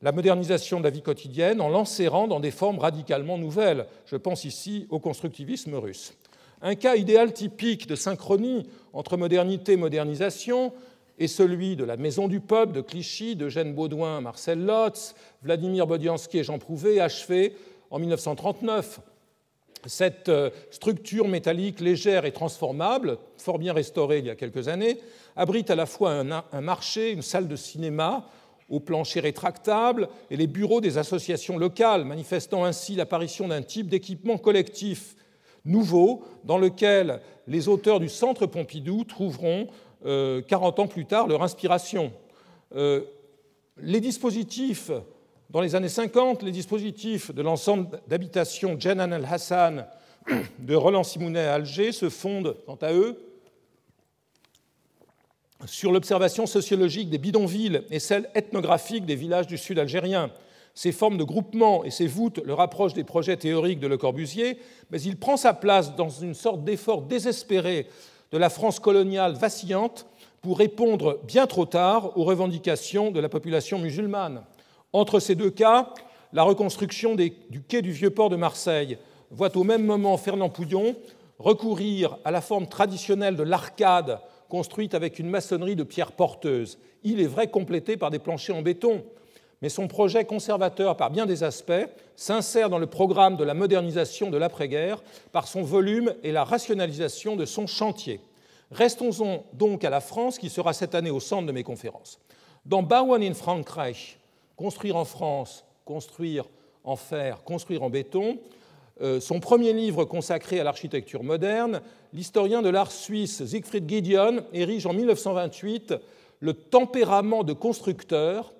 la modernisation de la vie quotidienne en l'enserrant dans des formes radicalement nouvelles. Je pense ici au constructivisme russe. Un cas idéal typique de synchronie entre modernité et modernisation est celui de la Maison du Peuple de Clichy, d'Eugène Baudouin, Marcel Lotz, Vladimir Bodiansky et Jean Prouvé, achevé en 1939 cette euh, structure métallique légère et transformable, fort bien restaurée il y a quelques années, abrite à la fois un, marché, une salle de cinéma au plancher rétractable et les bureaux des associations locales, manifestant ainsi l'apparition d'un type d'équipement collectif nouveau dans lequel les auteurs du Centre Pompidou trouveront, 40 euh, ans plus tard, leur inspiration. Euh, les dispositifs Dans les années 50, les dispositifs de l'ensemble d'habitation Jenan El Hassan de Roland Simounet à Alger se fondent, quant à eux, sur l'observation sociologique des bidonvilles et celle ethnographique des villages du sud algérien. Ces formes de groupement et ces voûtes le rapprochent des projets théoriques de Le Corbusier, mais il prend sa place dans une sorte d'effort désespéré de la France coloniale vacillante pour répondre bien trop tard aux revendications de la population musulmane. Entre ces deux cas, la reconstruction du quai du Vieux-Port de Marseille voit au même moment Fernand Pouillon recourir à la forme traditionnelle de l'arcade construite avec une maçonnerie de pierre porteuse, il est vrai complétée par des planchers en béton, mais son projet conservateur par bien des aspects s'insère dans le programme de la modernisation de l'après-guerre par son volume et la rationalisation de son chantier. Restons-en donc à la France qui sera cette année au centre de mes conférences. Dans Bauen in Frankreich, construire en France, construire en fer, construire en béton, euh, son premier livre consacré à l'architecture moderne, l'historien de l'art suisse Siegfried Gideon érige en 1928 le tempérament de constructeur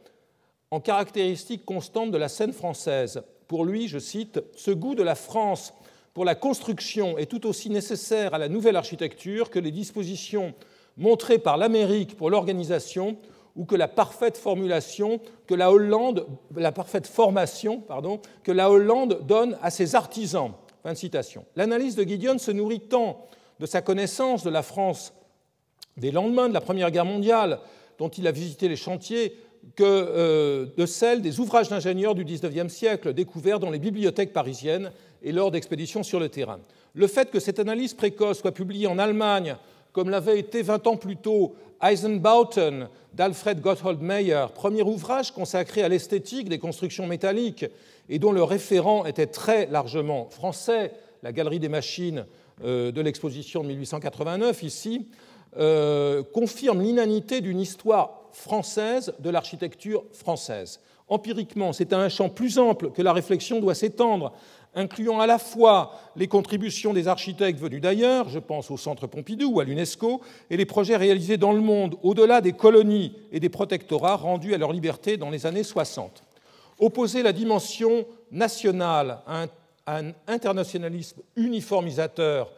en caractéristique constante de la scène française. Pour lui, je cite, Ce goût de la France pour la construction est tout aussi nécessaire à la nouvelle architecture que les dispositions montrées par l'Amérique pour l'organisation ou que la parfaite formation pardon, que la Hollande donne à ses artisans. Fin citation. L'analyse de Gideon se nourrit tant de sa connaissance de la France des lendemains de la Première Guerre mondiale, dont il a visité les chantiers, que euh, de celle des ouvrages d'ingénieurs du XIXe siècle découverts dans les bibliothèques parisiennes et lors d'expéditions sur le terrain. Le fait que cette analyse précoce soit publiée en Allemagne, comme l'avait été 20 ans plus tôt Eisenbauten d'Alfred Gotthold Meyer, premier ouvrage consacré à l'esthétique des constructions métalliques et dont le référent était très largement français, la Galerie des machines euh, de l'exposition de 1889 ici, euh, confirme l'inanité d'une histoire française de l'architecture française. Empiriquement, c'est à un champ plus ample que la réflexion doit s'étendre, incluant à la fois les contributions des architectes venus d'ailleurs, je pense au Centre Pompidou ou à l'UNESCO, et les projets réalisés dans le monde, au-delà des colonies et des protectorats rendus à leur liberté dans les années 60. Opposer la dimension nationale à un, internationalisme uniformisateur,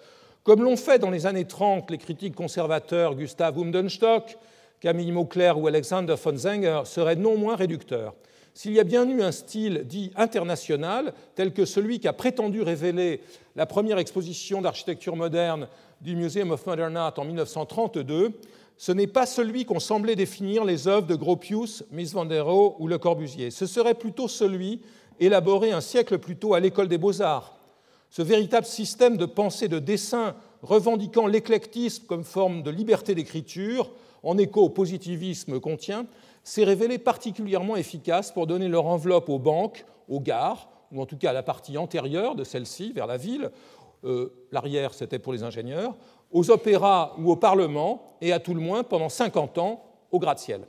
comme l'ont fait dans les années 30 les critiques conservateurs Gustav Umdenstock, Camille Mauclair ou Alexander von Zenger, serait non moins réducteur s'il y a bien eu un style dit international, tel que celui qui a prétendu révéler la première exposition d'architecture moderne du Museum of Modern Art en 1932, ce n'est pas celui qu'ont semblé définir les œuvres de Gropius, Mies van der Rohe ou Le Corbusier. Ce serait plutôt celui élaboré un siècle plus tôt à l'École des beaux-arts. Ce véritable système de pensée de dessin revendiquant l'éclectisme comme forme de liberté d'écriture, en écho au positivisme contient, s'est révélé particulièrement efficace pour donner leur enveloppe aux banques, aux gares, ou en tout cas à la partie antérieure de celle-ci, vers la ville, euh, l'arrière c'était pour les ingénieurs, aux opéras ou au Parlement, et à tout le moins, pendant 50 ans, au gratte-ciel.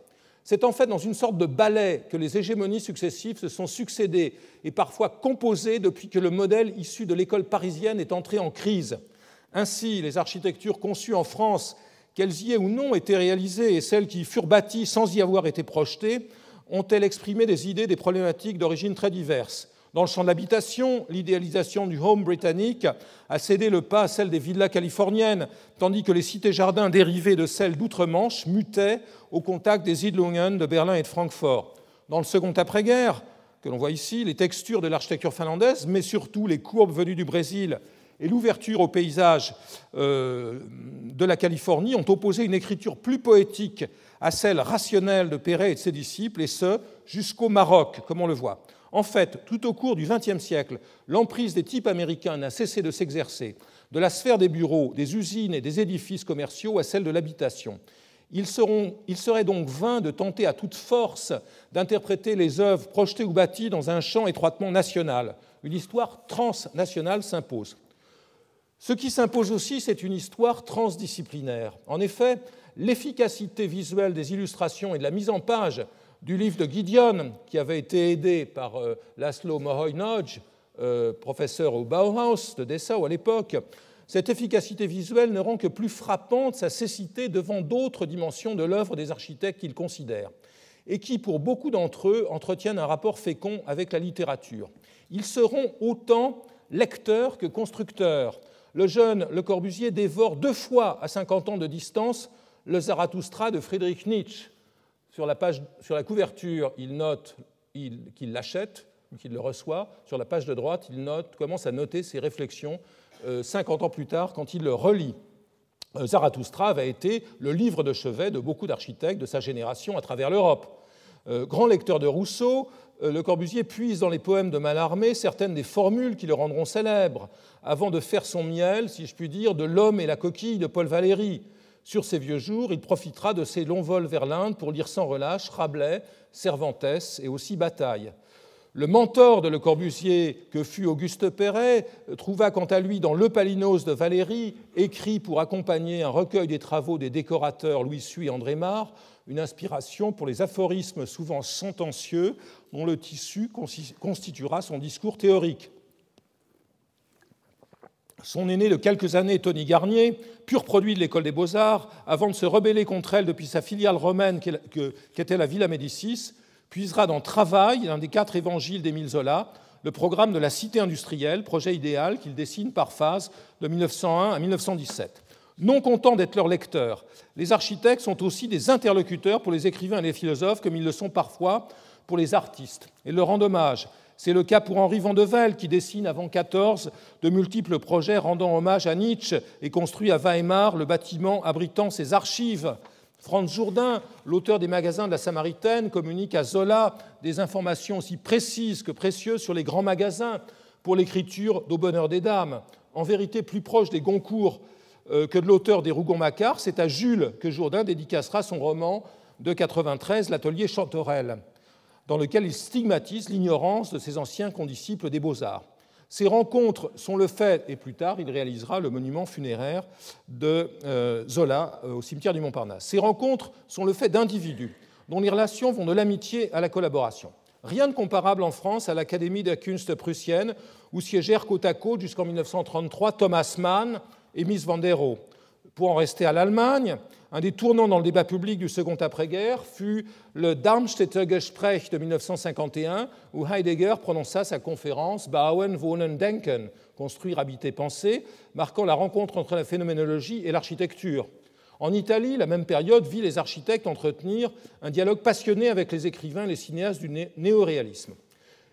C'est en fait dans une sorte de ballet que les hégémonies successives se sont succédées et parfois composées depuis que le modèle issu de l'école parisienne est entré en crise. Ainsi, les architectures conçues en France qu'elles y aient ou non été réalisées et celles qui furent bâties sans y avoir été projetées, ont-elles exprimé des idées, des problématiques d'origine très diverses Dans le champ de l'habitation, l'idéalisation du home britannique a cédé le pas à celle des villas californiennes, tandis que les cités-jardins dérivées de celles d'outre-Manche mutaient au contact des Siedlungen de Berlin et de Francfort. Dans le second après-guerre, que l'on voit ici, les textures de l'architecture finlandaise, mais surtout les courbes venues du Brésil et l'ouverture au paysage euh, de la Californie ont opposé une écriture plus poétique à celle rationnelle de Perret et de ses disciples, et ce, jusqu'au Maroc, comme on le voit. En fait, tout au cours du XXe siècle, l'emprise des types américains n'a cessé de s'exercer, de la sphère des bureaux, des usines et des édifices commerciaux à celle de l'habitation. Il, il, serait donc vain de tenter à toute force d'interpréter les œuvres projetées ou bâties dans un champ étroitement national. Une histoire transnationale s'impose. Ce qui s'impose aussi, c'est une histoire transdisciplinaire. En effet, l'efficacité visuelle des illustrations et de la mise en page du livre de Gideon, qui avait été aidé par euh, Laszlo Mohoy-Nagy, euh, professeur au Bauhaus de Dessau à l'époque, cette efficacité visuelle ne rend que plus frappante sa cécité devant d'autres dimensions de l'œuvre des architectes qu'il considère. et qui, pour beaucoup d'entre eux, entretiennent un rapport fécond avec la littérature. Ils seront autant lecteurs que constructeurs. Le jeune Le Corbusier dévore deux fois à 50 ans de distance le Zarathustra de Friedrich Nietzsche. Sur la, couverture, il note qu'il l'achète, qu'il le reçoit. Sur la page de droite, il note, commence à noter ses réflexions 50 euh, ans plus tard quand il le relit. Euh, Zarathustra avait été le livre de chevet de beaucoup d'architectes de sa génération à travers l'Europe. Euh, grand lecteur de Rousseau, Le Corbusier puise dans les poèmes de Mallarmé certaines des formules qui le rendront célèbre, avant de faire son miel, si je puis dire, de L'homme et la coquille de Paul Valéry. Sur ses vieux jours, il profitera de ses longs vols vers l'Inde pour lire sans relâche Rabelais, Cervantes et aussi Bataille. Le mentor de Le Corbusier, que fut Auguste Perret, trouva quant à lui dans Le Palinos de Valéry, écrit pour accompagner un recueil des travaux des décorateurs Louis Suy et André Marre, une inspiration pour les aphorismes souvent sentencieux dont le tissu constituera son discours théorique. Son aîné de quelques années, Tony Garnier, pur produit de l'école des beaux-arts, avant de se rebeller contre elle depuis sa filiale romaine qu'était la Villa Médicis, puisera dans Travail, l'un des quatre évangiles d'Émile Zola, le programme de la cité industrielle, projet idéal qu'il dessine par phase de 1901 à 1917. Non contents d'être leurs lecteurs, les architectes sont aussi des interlocuteurs pour les écrivains et les philosophes, comme ils le sont parfois pour les artistes, et leur rendent hommage. C'est le cas pour Henri Vandevel, qui dessine avant 14 de multiples projets rendant hommage à Nietzsche et construit à Weimar le bâtiment abritant ses archives. Franz Jourdain, l'auteur des magasins de la Samaritaine, communique à Zola des informations aussi précises que précieuses sur les grands magasins pour l'écriture d'Au bonheur des dames. En vérité, plus proche des Goncourt euh, que de l'auteur des Rougon-Macquart, c'est à Jules que Jourdain dédicacera son roman de 93, L'atelier Chantorel, dans lequel il stigmatise l'ignorance de ses anciens condisciples des beaux-arts. Ces rencontres sont le fait, et plus tard, il réalisera le monument funéraire de euh, Zola euh, au cimetière du Montparnasse. Ces rencontres sont le fait d'individus dont les relations vont de l'amitié à la collaboration. Rien de comparable en France à l'Académie der Kunst prussienne, où siégèrent côte à côte jusqu'en 1933 Thomas Mann et Miss van der. Pour en rester à l'Allemagne, un des tournants dans le débat public du second après-guerre fut le Darmstädter Gespräch de 1951, où Heidegger prononça sa conférence Bauen, Wohnen, Denken, construire, habiter, penser, marquant la rencontre entre la phénoménologie et l'architecture. En Italie, la même période vit les architectes entretenir un dialogue passionné avec les écrivains et les cinéastes du néoréalisme.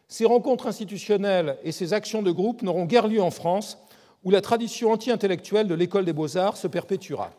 Ces rencontres institutionnelles et ces actions de groupe n'auront guère lieu en France, où la tradition anti-intellectuelle de l'école des beaux-arts se perpétuera.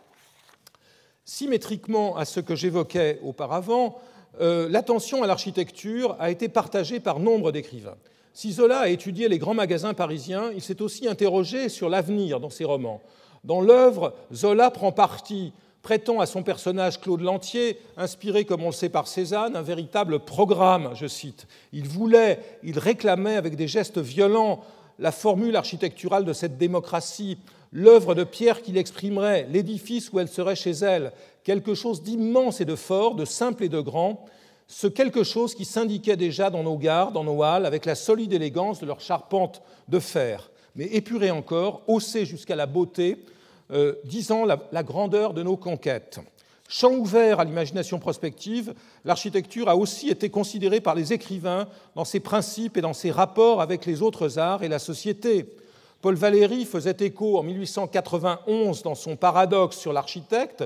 Symétriquement à ce que j'évoquais auparavant, euh, l'attention à l'architecture a été partagée par nombre d'écrivains. Si Zola a étudié les grands magasins parisiens, il s'est aussi interrogé sur l'avenir dans ses romans. Dans l'œuvre, Zola prend parti, prêtant à son personnage Claude Lantier, inspiré, comme on le sait par Cézanne, un véritable programme, je cite. Il voulait, il réclamait avec des gestes violents la formule architecturale de cette démocratie, l'œuvre de pierre qu'il exprimerait, l'édifice où elle serait chez elle, quelque chose d'immense et de fort, de simple et de grand, ce quelque chose qui s'indiquait déjà dans nos gares, dans nos halles, avec la solide élégance de leur charpente de fer, mais épuré encore, haussé jusqu'à la beauté, euh, disant la grandeur de nos conquêtes. Champ ouvert à l'imagination prospective, l'architecture a aussi été considérée par les écrivains dans ses principes et dans ses rapports avec les autres arts et la société. Paul Valéry faisait écho en 1891 dans son Paradoxe sur l'architecte,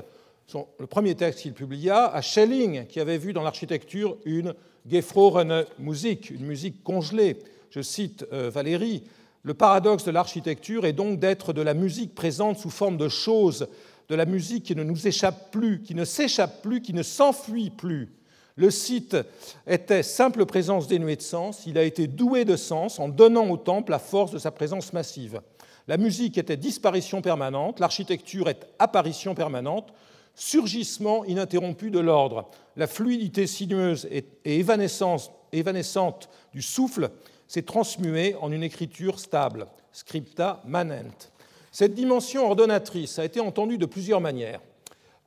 le premier texte qu'il publia, à Schelling, qui avait vu dans l'architecture une gefrorene Musik, une musique congelée. Je cite euh, Valéry Le paradoxe de l'architecture est donc d'être de la musique présente sous forme de choses de la musique qui ne nous échappe plus, qui ne s'échappe plus, qui ne s'enfuit plus. Le site était simple présence dénuée de sens, il a été doué de sens en donnant au temple la force de sa présence massive. La musique était disparition permanente, l'architecture est apparition permanente, surgissement ininterrompu de l'ordre. La fluidité sinueuse et évanescente du souffle s'est transmuée en une écriture stable, scripta manent. Cette dimension ordonnatrice a été entendue de plusieurs manières.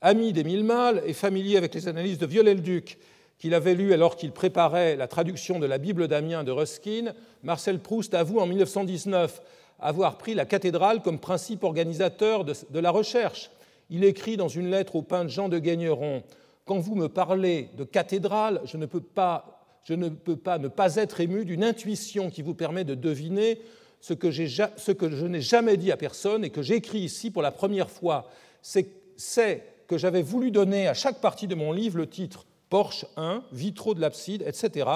Ami d'Émile Malle et familier avec les analyses de Viollet-le-Duc, qu'il avait lues alors qu'il préparait la traduction de la Bible d'Amiens de Ruskin, Marcel Proust avoue en 1919 avoir pris la cathédrale comme principe organisateur de, la recherche. Il écrit dans une lettre au peintre Jean de Guigneron Quand vous me parlez de cathédrale, je ne peux pas, je ne, peux pas ne pas être ému d'une intuition qui vous permet de deviner ce que je n'ai jamais dit à personne et que j'écris ici pour la première fois. C'est que j'avais voulu donner à chaque partie de mon livre le titre Porsche 1, vitraux de l'abside, etc.,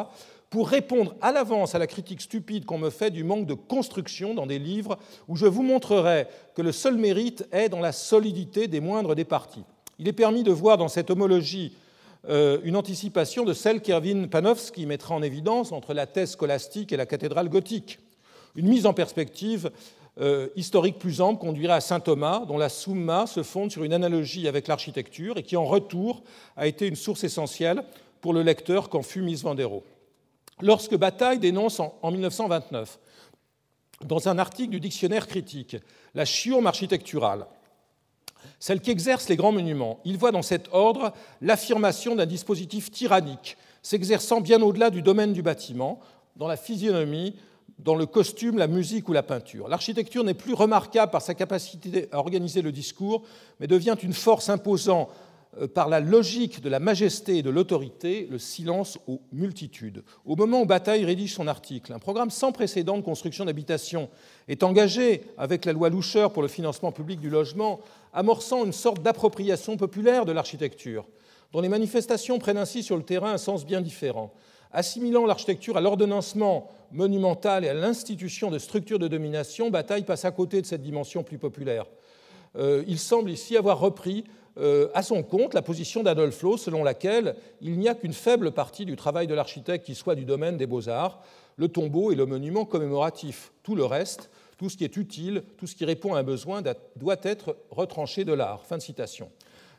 pour répondre à l'avance à la critique stupide qu'on me fait du manque de construction dans des livres où je vous montrerai que le seul mérite est dans la solidité des moindres des parties. Il est permis de voir dans cette homologie euh, une anticipation de celle qu'Erwin Panofsky mettra en évidence entre la thèse scolastique et la cathédrale gothique. Une mise en perspective euh, historique plus ample conduirait à saint Thomas, dont la Summa se fonde sur une analogie avec l'architecture et qui, en retour, a été une source essentielle pour le lecteur qu'en fut Miss Vandero lorsque Bataille dénonce en 1929, dans un article du dictionnaire critique, la chiome architecturale, celle qui exerce les grands monuments, il voit dans cet ordre l'affirmation d'un dispositif tyrannique, s'exerçant bien au-delà du domaine du bâtiment, dans la physionomie, dans le costume, la musique ou la peinture. L'architecture n'est plus remarquable par sa capacité à organiser le discours, mais devient une force imposant euh, par la logique de la majesté et de l'autorité, le silence aux multitudes. Au moment où Bataille rédige son article, un programme sans précédent de construction d'habitations est engagé avec la loi Loucheur pour le financement public du logement, amorçant une sorte d'appropriation populaire de l'architecture, dont les manifestations prennent ainsi sur le terrain un sens bien différent. Assimilant l'architecture à l'ordonnancement monumental et à l'institution de structures de domination, Bataille passe à côté de cette dimension plus populaire. Euh, il semble ici avoir repris euh, à son compte la position d'Adolphe Loos selon laquelle il n'y a qu'une faible partie du travail de l'architecte qui soit du domaine des beaux-arts, le tombeau et le monument commémoratif. Tout le reste, tout ce qui est utile, tout ce qui répond à un besoin doit être retranché de l'art. Fin de citation.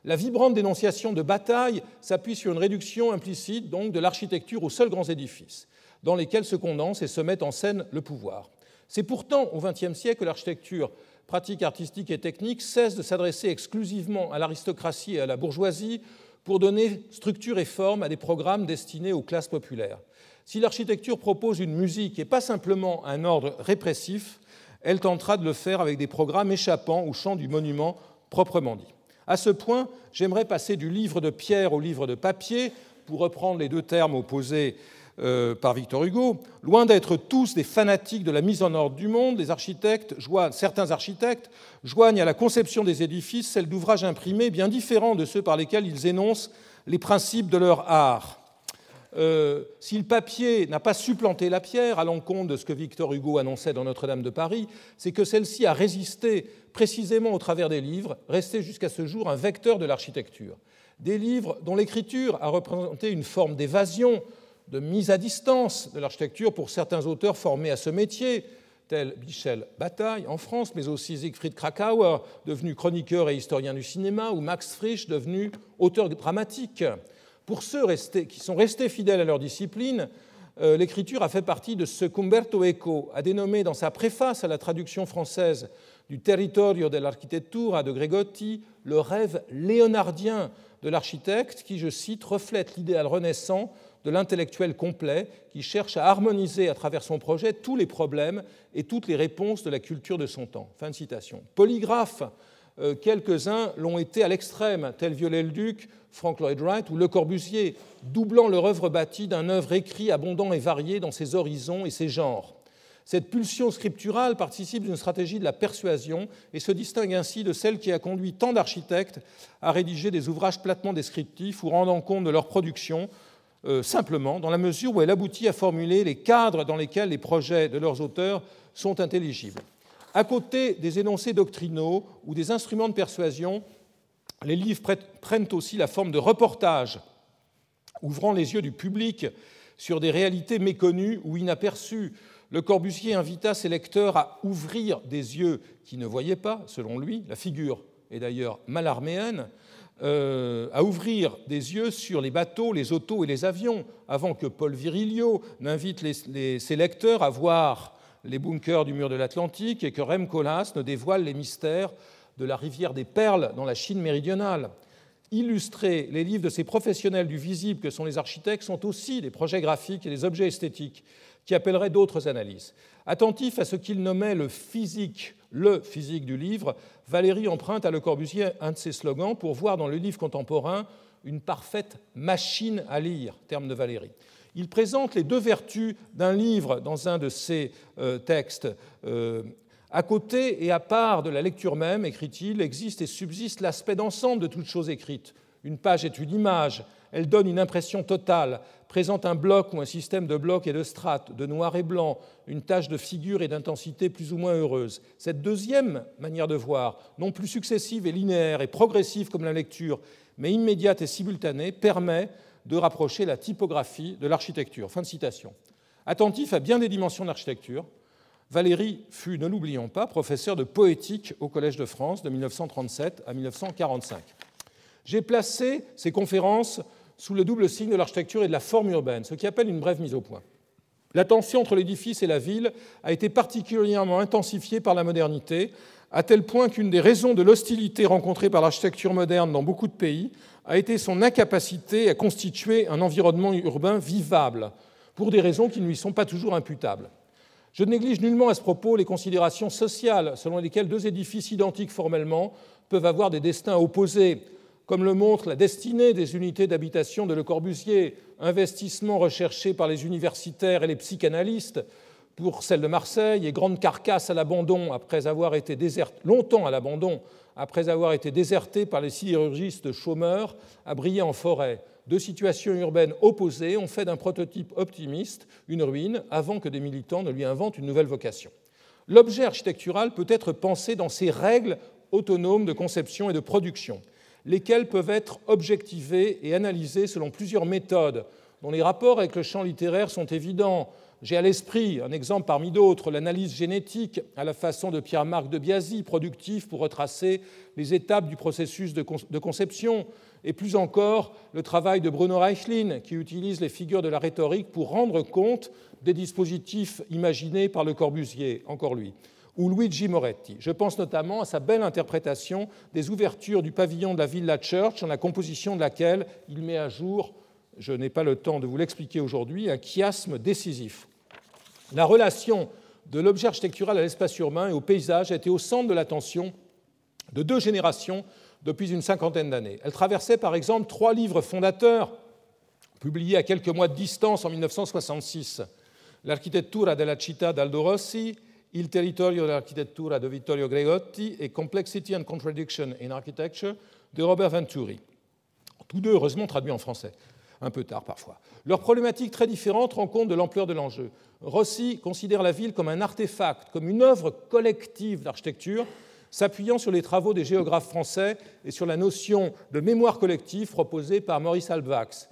La vibrante dénonciation de bataille s'appuie sur une réduction implicite donc de l'architecture aux seuls grands édifices, dans lesquels se condense et se met en scène le pouvoir. C'est pourtant au XXe siècle que l'architecture pratique artistique et technique cesse de s'adresser exclusivement à l'aristocratie et à la bourgeoisie pour donner structure et forme à des programmes destinés aux classes populaires. Si l'architecture propose une musique et pas simplement un ordre répressif, elle tentera de le faire avec des programmes échappant au champ du monument proprement dit. À ce point, j'aimerais passer du livre de pierre au livre de papier, pour reprendre les deux termes opposés euh, par Victor Hugo, loin d'être tous des fanatiques de la mise en ordre du monde, les architectes, certains architectes joignent à la conception des édifices celle d'ouvrages imprimés bien différents de ceux par lesquels ils énoncent les principes de leur art. Euh, si le papier n'a pas supplanté la pierre, à l'encontre de ce que Victor Hugo annonçait dans Notre-Dame de Paris, c'est que celle-ci a résisté précisément au travers des livres, resté jusqu'à ce jour un vecteur de l'architecture. Des livres dont l'écriture a représenté une forme d'évasion de mise à distance de l'architecture pour certains auteurs formés à ce métier, tels Michel Bataille en France, mais aussi Siegfried Krakauer, devenu chroniqueur et historien du cinéma, ou Max Frisch, devenu auteur dramatique. Pour ceux qui sont restés fidèles à leur discipline, euh, l'écriture a fait partie de ce qu'Umberto Eco a dénommé dans sa préface à la traduction française du Territorio dell'Architettura de Gregotti le rêve léonardien de l'architecte qui, je cite, reflète l'idéal renaissant de l'intellectuel complet qui cherche à harmoniser à travers son projet tous les problèmes et toutes les réponses de la culture de son temps. Fin de citation. Polygraphe, quelques-uns l'ont été à l'extrême, tel Viollet-le-Duc, Frank Lloyd Wright ou Le Corbusier, doublant leur œuvre bâtie d'un œuvre écrit abondant et varié dans ses horizons et ses genres. Cette pulsion scripturale participe d'une stratégie de la persuasion et se distingue ainsi de celle qui a conduit tant d'architectes à rédiger des ouvrages platement descriptifs ou rendant compte de leur production euh, simplement dans la mesure où elle aboutit à formuler les cadres dans lesquels les projets de leurs auteurs sont intelligibles. À côté des énoncés doctrinaux ou des instruments de persuasion, les livres prennent aussi la forme de reportages, ouvrant les yeux du public sur des réalités méconnues ou inaperçues. Le Corbusier invita ses lecteurs à ouvrir des yeux qui ne voyaient pas, selon lui, la figure est d'ailleurs malarméenne, euh, à ouvrir des yeux sur les bateaux, les autos et les avions, avant que Paul Virilio n'invite ses lecteurs à voir les bunkers du mur de l'Atlantique et que Rem Koolhaas ne dévoile les mystères de la rivière des Perles dans la Chine méridionale. Illustrer les livres de ces professionnels du visible que sont les architectes sont aussi des projets graphiques et des objets esthétiques qui appelleraient d'autres analyses. Attentif à ce qu'il nommait le physique le physique du livre, Valéry emprunte à Le Corbusier un de ses slogans pour voir dans le livre contemporain une parfaite machine à lire, terme de Valéry. Il présente les deux vertus d'un livre dans un de ses euh, textes. Euh, à côté et à part de la lecture même, écrit-il, existe et subsiste l'aspect d'ensemble de toute chose écrite. Une page est une image, elle donne une impression totale, présente un bloc ou un système de blocs et de strates, de noir et blanc, une tâche de figure et d'intensité plus ou moins heureuse. Cette deuxième manière de voir, non plus successive et linéaire et progressive comme la lecture, mais immédiate et simultanée, permet de rapprocher la typographie de l'architecture. Fin de citation. Attentif à bien des dimensions de l'architecture, Valéry fut, ne l'oublions pas, professeur de poétique au Collège de France de 1937 à 1945. J'ai placé ces conférences sous le double signe de l'architecture et de la forme urbaine, ce qui appelle une brève mise au point. La tension entre l'édifice et la ville a été particulièrement intensifiée par la modernité, à tel point qu'une des raisons de l'hostilité rencontrée par l'architecture moderne dans beaucoup de pays a été son incapacité à constituer un environnement urbain vivable, pour des raisons qui ne lui sont pas toujours imputables. Je néglige nullement à ce propos les considérations sociales selon lesquelles deux édifices identiques formellement peuvent avoir des destins opposés, comme le montre la destinée des unités d'habitation de Le Corbusier, investissement recherché par les universitaires et les psychanalystes, pour celle de Marseille et grande carcasse à l'abandon après avoir été longtemps à l'abandon après avoir été désertée par les sidérurgistes chômeurs à briller en forêt. Deux situations urbaines opposées ont fait d'un prototype optimiste une ruine avant que des militants ne lui inventent une nouvelle vocation. L'objet architectural peut être pensé dans ses règles autonomes de conception et de production, lesquelles peuvent être objectivées et analysées selon plusieurs méthodes dont les rapports avec le champ littéraire sont évidents, j'ai à l'esprit un exemple parmi d'autres, l'analyse génétique à la façon de Pierre-Marc de Biasy, productif pour retracer les étapes du processus de conception, et plus encore le travail de Bruno Reichlin, qui utilise les figures de la rhétorique pour rendre compte des dispositifs imaginés par Le Corbusier, encore lui, ou Luigi Moretti. Je pense notamment à sa belle interprétation des ouvertures du pavillon de la Villa Church, en la composition de laquelle il met à jour, je n'ai pas le temps de vous l'expliquer aujourd'hui, un chiasme décisif. La relation de l'objet architectural à l'espace urbain et au paysage a été au centre de l'attention de deux générations depuis une cinquantaine d'années. Elle traversait par exemple trois livres fondateurs publiés à quelques mois de distance en 1966 L'architettura della città d'Aldo Rossi, Il territorio dell'architettura de Vittorio Gregotti et Complexity and Contradiction in Architecture de Robert Venturi. Tous deux, heureusement, traduits en français un peu tard parfois. Leurs problématiques très différentes rendent compte de l'ampleur de l'enjeu. Rossi considère la ville comme un artefact, comme une œuvre collective d'architecture, s'appuyant sur les travaux des géographes français et sur la notion de mémoire collective proposée par Maurice Albvax.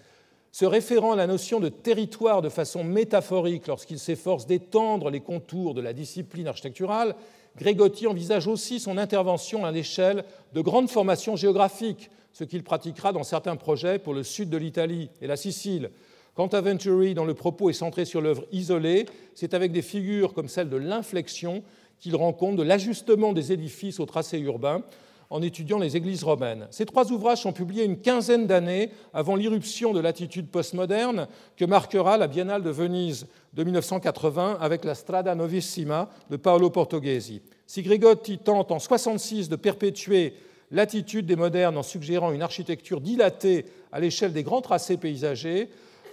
Se référant à la notion de territoire de façon métaphorique lorsqu'il s'efforce d'étendre les contours de la discipline architecturale, Grégotti envisage aussi son intervention à l'échelle de grandes formations géographiques, ce qu'il pratiquera dans certains projets pour le sud de l'Italie et la Sicile. Quant à Venturi, dont le propos est centré sur l'œuvre isolée, c'est avec des figures comme celle de l'inflexion qu'il rend compte de l'ajustement des édifices au tracé urbain en étudiant les églises romaines. Ces trois ouvrages sont publiés une quinzaine d'années avant l'irruption de l'attitude postmoderne que marquera la Biennale de Venise de 1980 avec la Strada Novissima de Paolo Portoghesi. Si Grégotti tente en 66 de perpétuer l'attitude des modernes en suggérant une architecture dilatée à l'échelle des grands tracés paysagers,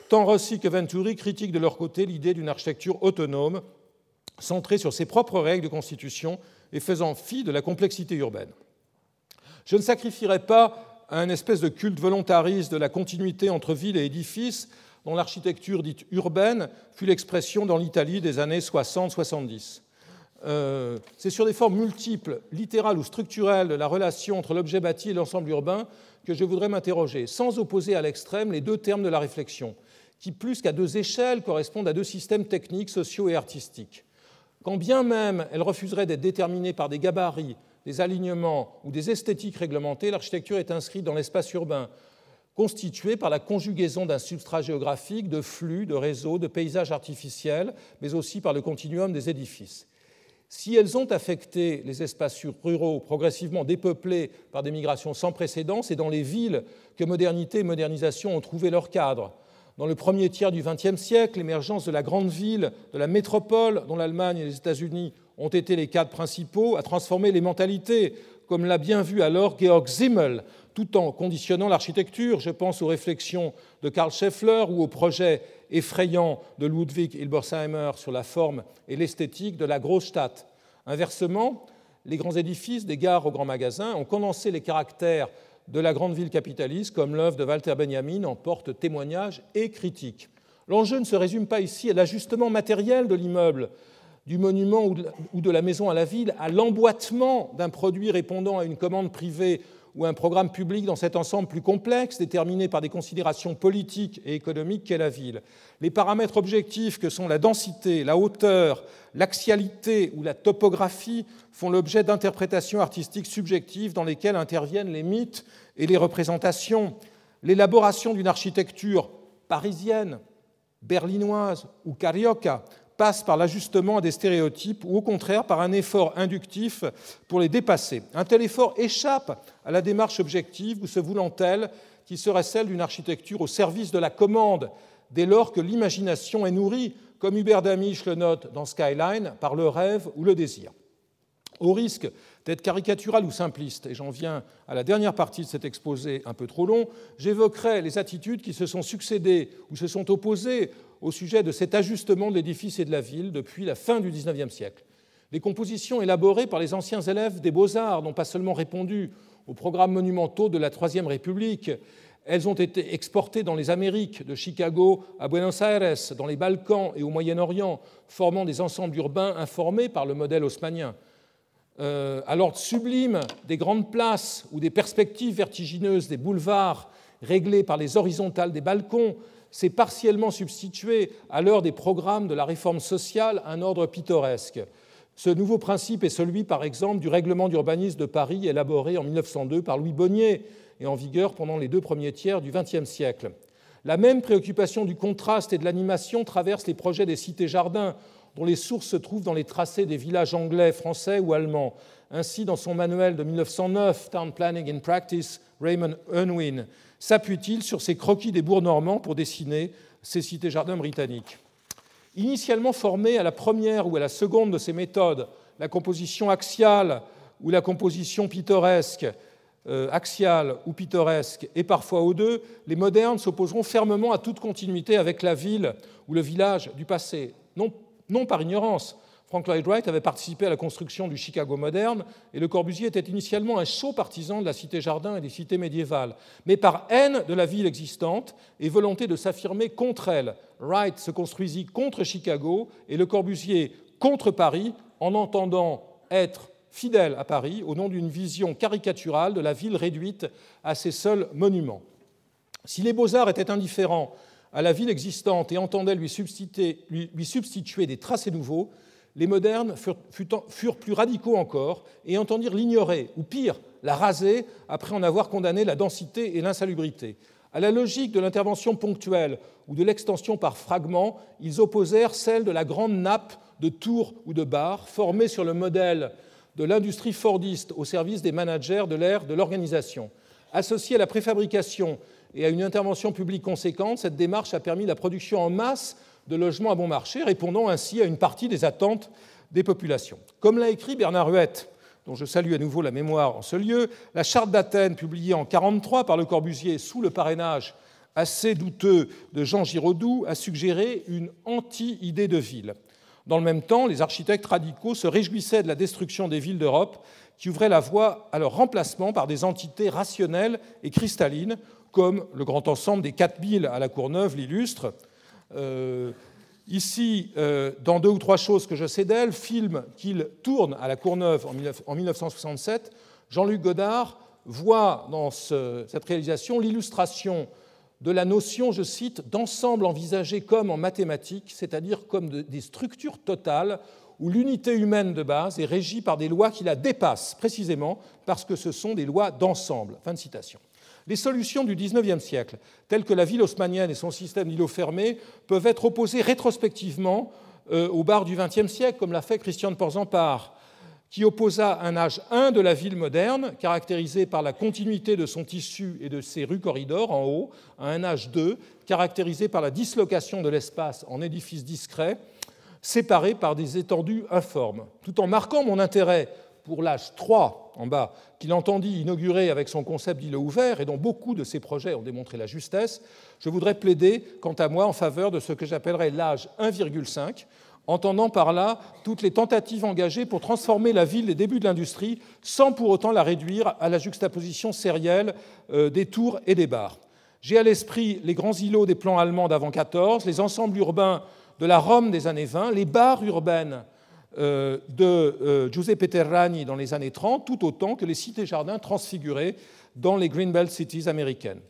tant Rossi que Venturi critiquent de leur côté l'idée d'une architecture autonome, centrée sur ses propres règles de constitution et faisant fi de la complexité urbaine. Je ne sacrifierai pas à un espèce de culte volontariste de la continuité entre ville et édifice, dont l'architecture dite urbaine fut l'expression dans l'Italie des années 60-70. Euh, c'est sur des formes multiples, littérales ou structurelles de la relation entre l'objet bâti et l'ensemble urbain que je voudrais m'interroger, sans opposer à l'extrême les deux termes de la réflexion, qui plus qu'à deux échelles correspondent à deux systèmes techniques, sociaux et artistiques. Quand bien même elle refuserait d'être déterminée par des gabarits, des alignements ou des esthétiques réglementées, l'architecture est inscrite dans l'espace urbain, constitué par la conjugaison d'un substrat géographique, de flux, de réseaux, de paysages artificiels, mais aussi par le continuum des édifices. Si elles ont affecté les espaces ruraux progressivement dépeuplés par des migrations sans précédent, c'est dans les villes que modernité et modernisation ont trouvé leur cadre. Dans le premier tiers du XXe siècle, l'émergence de la grande ville, de la métropole, dont l'Allemagne et les États-Unis ont été les cadres principaux à transformer les mentalités, comme l'a bien vu alors Georg Simmel, tout en conditionnant l'architecture. Je pense aux réflexions de Karl Scheffler ou au projet effrayant de Ludwig Hilbersheimer sur la forme et l'esthétique de la Großstadt. Inversement, les grands édifices, des gares aux grands magasins, ont condensé les caractères de la grande ville capitaliste, comme l'œuvre de Walter Benjamin en porte témoignage et critique. L'enjeu ne se résume pas ici à l'ajustement matériel de l'immeuble, du monument ou de la maison à la ville, à l'emboîtement d'un produit répondant à une commande privée ou un programme public dans cet ensemble plus complexe, déterminé par des considérations politiques et économiques qu'est la ville. Les paramètres objectifs que sont la densité, la hauteur, l'axialité ou la topographie font l'objet d'interprétations artistiques subjectives dans lesquelles interviennent les mythes et les représentations. L'élaboration d'une architecture parisienne, berlinoise ou carioca passe par l'ajustement à des stéréotypes ou au contraire par un effort inductif pour les dépasser. Un tel effort échappe à la démarche objective ou se voulant telle qui serait celle d'une architecture au service de la commande, dès lors que l'imagination est nourrie, comme Hubert Damisch le note dans Skyline, par le rêve ou le désir. Au risque d'être caricatural ou simpliste, et j'en viens à la dernière partie de cet exposé un peu trop long, j'évoquerai les attitudes qui se sont succédées ou se sont opposées au sujet de cet ajustement de l'édifice et de la ville depuis la fin du XIXe siècle. Les compositions élaborées par les anciens élèves des beaux-arts n'ont pas seulement répondu aux programmes monumentaux de la Troisième République, elles ont été exportées dans les Amériques, de Chicago à Buenos Aires, dans les Balkans et au Moyen-Orient, formant des ensembles urbains informés par le modèle haussmannien. Euh, à l'ordre sublime des grandes places ou des perspectives vertigineuses des boulevards réglées par les horizontales des balcons, s'est partiellement substitué à l'heure des programmes de la réforme sociale un ordre pittoresque. Ce nouveau principe est celui, par exemple, du règlement d'urbanisme de Paris élaboré en 1902 par Louis Bonnier et en vigueur pendant les deux premiers tiers du XXe siècle. La même préoccupation du contraste et de l'animation traverse les projets des cités-jardins, dont les sources se trouvent dans les tracés des villages anglais, français ou allemands. Ainsi, dans son manuel de 1909, Town Planning in Practice, Raymond Unwin s'appuie-t-il sur ces croquis des bourgs normands pour dessiner ces cités-jardins britanniques? Initialement formés à la première ou à la seconde de ces méthodes, la composition axiale ou la composition pittoresque, euh, axiale ou pittoresque, et parfois aux deux, les modernes s'opposeront fermement à toute continuité avec la ville ou le village du passé, non, non par ignorance, Frank Lloyd Wright avait participé à la construction du Chicago moderne et Le Corbusier était initialement un chaud partisan de la cité-jardin et des cités médiévales. Mais par haine de la ville existante et volonté de s'affirmer contre elle, Wright se construisit contre Chicago et Le Corbusier contre Paris en entendant être fidèle à Paris au nom d'une vision caricaturale de la ville réduite à ses seuls monuments. Si les beaux-arts étaient indifférents à la ville existante et entendaient lui substituer, lui substituer des tracés nouveaux, les modernes furent plus radicaux encore et entendirent l'ignorer, ou pire, la raser après en avoir condamné la densité et l'insalubrité. À la logique de l'intervention ponctuelle ou de l'extension par fragments, ils opposèrent celle de la grande nappe de tours ou de bars formée sur le modèle de l'industrie fordiste au service des managers de l'ère de l'organisation. Associée à la préfabrication et à une intervention publique conséquente, cette démarche a permis la production en masse de logements à bon marché, répondant ainsi à une partie des attentes des populations. Comme l'a écrit Bernard Huette, dont je salue à nouveau la mémoire en ce lieu, la charte d'Athènes, publiée en 1943 par Le Corbusier sous le parrainage assez douteux de Jean Giraudoux, a suggéré une anti-idée de ville. Dans le même temps, les architectes radicaux se réjouissaient de la destruction des villes d'Europe qui ouvrait la voie à leur remplacement par des entités rationnelles et cristallines, comme le grand ensemble des 4000 à la Courneuve l'illustre, euh, ici, euh, dans deux ou trois choses que je sais d'elle, film qu'il tourne à la Courneuve en 1967, Jean-Luc Godard voit dans cette réalisation l'illustration de la notion, je cite, d'ensemble envisagé comme en mathématiques, c'est-à-dire comme des structures totales où l'unité humaine de base est régie par des lois qui la dépassent, précisément parce que ce sont des lois d'ensemble. Fin de citation. Les solutions du XIXe siècle, telles que la ville haussmannienne et son système d'îlots fermés, peuvent être opposées rétrospectivement euh, au bar du XXe siècle, comme l'a fait Christian de qui opposa un âge 1 de la ville moderne, caractérisé par la continuité de son tissu et de ses rues corridors en haut, à un âge 2, caractérisé par la dislocation de l'espace en édifices discrets, séparés par des étendues informes. Tout en marquant mon intérêt pour l'âge 3 en bas, qu'il entendit inaugurer avec son concept d'îlot ouvert et dont beaucoup de ses projets ont démontré la justesse, je voudrais plaider, quant à moi, en faveur de ce que j'appellerais l'âge 1,5, entendant par là toutes les tentatives engagées pour transformer la ville des débuts de l'industrie sans pour autant la réduire à la juxtaposition sérielle euh, des tours et des bars. J'ai à l'esprit les grands îlots des plans allemands d'avant 14, les ensembles urbains de la Rome des années 20, les bars urbaines de euh, Giuseppe Terrani dans les années 30, tout autant que les cités-jardins transfigurés dans les Greenbelt Cities américaines.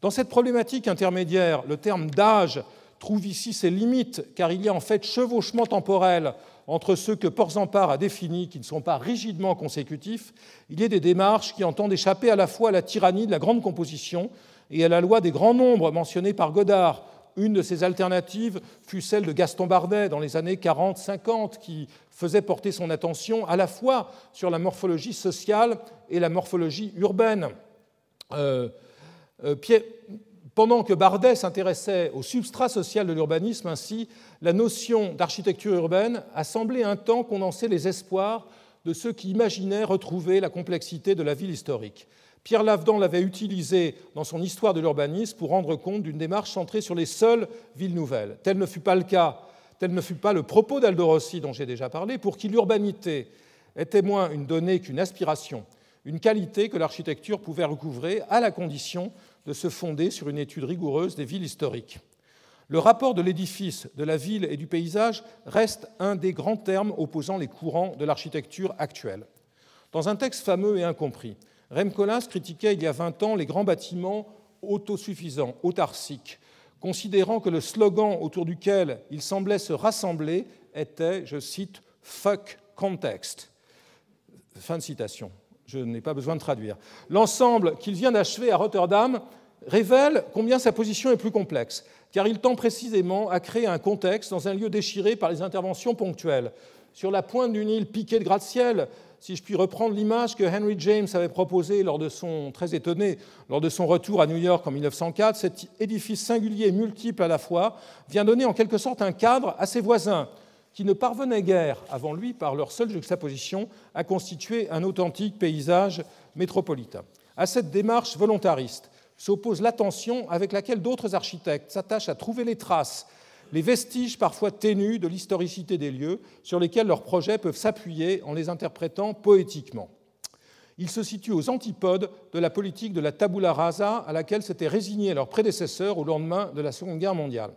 Dans cette problématique intermédiaire, le terme d'âge trouve ici ses limites, car il y a en fait chevauchement temporel entre ceux que Porzampar a définis, qui ne sont pas rigidement consécutifs, il y a des démarches qui entendent échapper à la fois à la tyrannie de la grande composition et à la loi des grands nombres mentionnée par Godard. Une de ces alternatives fut celle de Gaston Bardet dans les années 40-50, qui faisait porter son attention à la fois sur la morphologie sociale et la morphologie urbaine. Euh, euh, pendant que Bardet s'intéressait au substrat social de l'urbanisme, ainsi, la notion d'architecture urbaine a semblé un temps condenser les espoirs de ceux qui imaginaient retrouver la complexité de la ville historique. Pierre Lavedan l'avait utilisé dans son Histoire de l'urbanisme pour rendre compte d'une démarche centrée sur les seules villes nouvelles. Tel ne fut pas le cas, tel ne fut pas le propos d'Aldo Rossi dont j'ai déjà parlé, pour qui l'urbanité était moins une donnée qu'une aspiration, une qualité que l'architecture pouvait recouvrer à la condition de se fonder sur une étude rigoureuse des villes historiques. Le rapport de l'édifice, de la ville et du paysage reste un des grands termes opposant les courants de l'architecture actuelle. Dans un texte fameux et incompris, Rem Koolhaas critiquait il y a 20 ans les grands bâtiments autosuffisants, autarciques, considérant que le slogan autour duquel il semblait se rassembler était, je cite, Fuck context. Fin de citation je n'ai pas besoin de traduire. L'ensemble qu'il vient d'achever à Rotterdam révèle combien sa position est plus complexe, car il tend précisément à créer un contexte dans un lieu déchiré par les interventions ponctuelles. Sur la pointe d'une île piquée de gratte-ciel, si je puis reprendre l'image que Henry James avait proposée lors de son, très étonné, lors de son retour à New York en 1904, cet édifice singulier et multiple à la fois vient donner en quelque sorte un cadre à ses voisins, qui ne parvenaient guère avant lui, par leur seule juxtaposition, à constituer un authentique paysage métropolitain. À cette démarche volontariste s'oppose l'attention avec laquelle d'autres architectes s'attachent à trouver les traces, les vestiges parfois ténus de l'historicité des lieux sur lesquels leurs projets peuvent s'appuyer en les interprétant poétiquement. Ils se situent aux antipodes de la politique de la tabula rasa à laquelle s'étaient résignés leurs prédécesseurs au lendemain de la Seconde Guerre mondiale.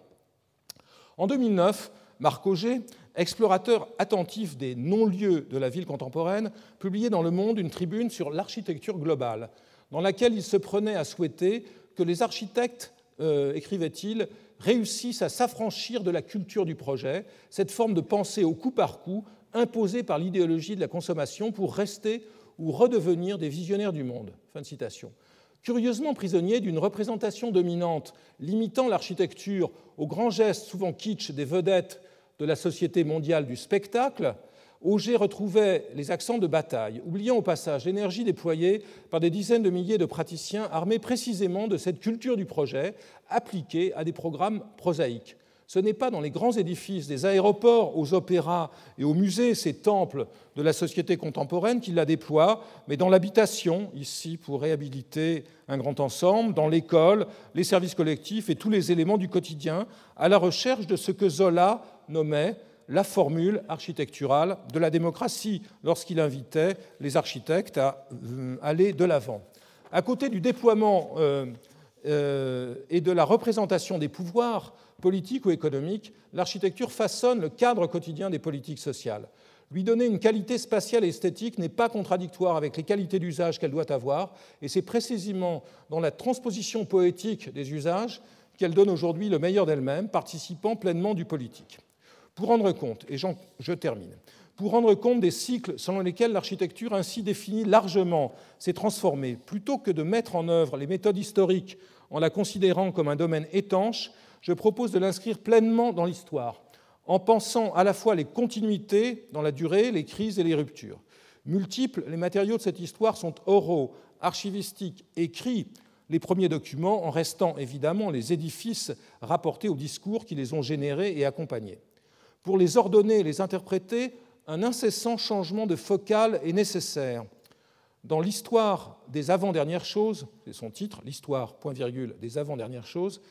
En 2009, Marc Auger explorateur attentif des non-lieux de la ville contemporaine, publiait dans Le Monde une tribune sur l'architecture globale, dans laquelle il se prenait à souhaiter que les architectes, euh, écrivait-il, réussissent à s'affranchir de la culture du projet, cette forme de pensée au coup par coup imposée par l'idéologie de la consommation pour rester ou redevenir des visionnaires du monde. Curieusement prisonnier d'une représentation dominante limitant l'architecture aux grands gestes souvent kitsch des vedettes de la Société mondiale du spectacle, Auger retrouvait les accents de bataille, oubliant au passage l'énergie déployée par des dizaines de milliers de praticiens armés précisément de cette culture du projet appliquée à des programmes prosaïques. Ce n'est pas dans les grands édifices des aéroports, aux opéras et aux musées, ces temples de la société contemporaine, qu'il la déploie, mais dans l'habitation, ici pour réhabiliter un grand ensemble, dans l'école, les services collectifs et tous les éléments du quotidien, à la recherche de ce que Zola nommait la formule architecturale de la démocratie lorsqu'il invitait les architectes à euh, aller de l'avant. À côté du déploiement euh, euh, et de la représentation des pouvoirs politiques ou économiques, l'architecture façonne le cadre quotidien des politiques sociales. Lui donner une qualité spatiale et esthétique n'est pas contradictoire avec les qualités d'usage qu'elle doit avoir, et c'est précisément dans la transposition poétique des usages qu'elle donne aujourd'hui le meilleur d'elle-même, participant pleinement du politique. Pour rendre compte, et je termine, pour rendre compte des cycles selon lesquels l'architecture ainsi définie largement s'est transformée, plutôt que de mettre en œuvre les méthodes historiques en la considérant comme un domaine étanche, je propose de l'inscrire pleinement dans l'histoire, en pensant à la fois les continuités dans la durée, les crises et les ruptures. Multiples, les matériaux de cette histoire sont oraux, archivistiques, écrits, les premiers documents en restant évidemment les édifices rapportés aux discours qui les ont générés et accompagnés. Pour les ordonner et les interpréter, un incessant changement de focale est nécessaire. Dans l'histoire des avant-dernières choses, c'est son titre, l'histoire, des avant-dernières choses,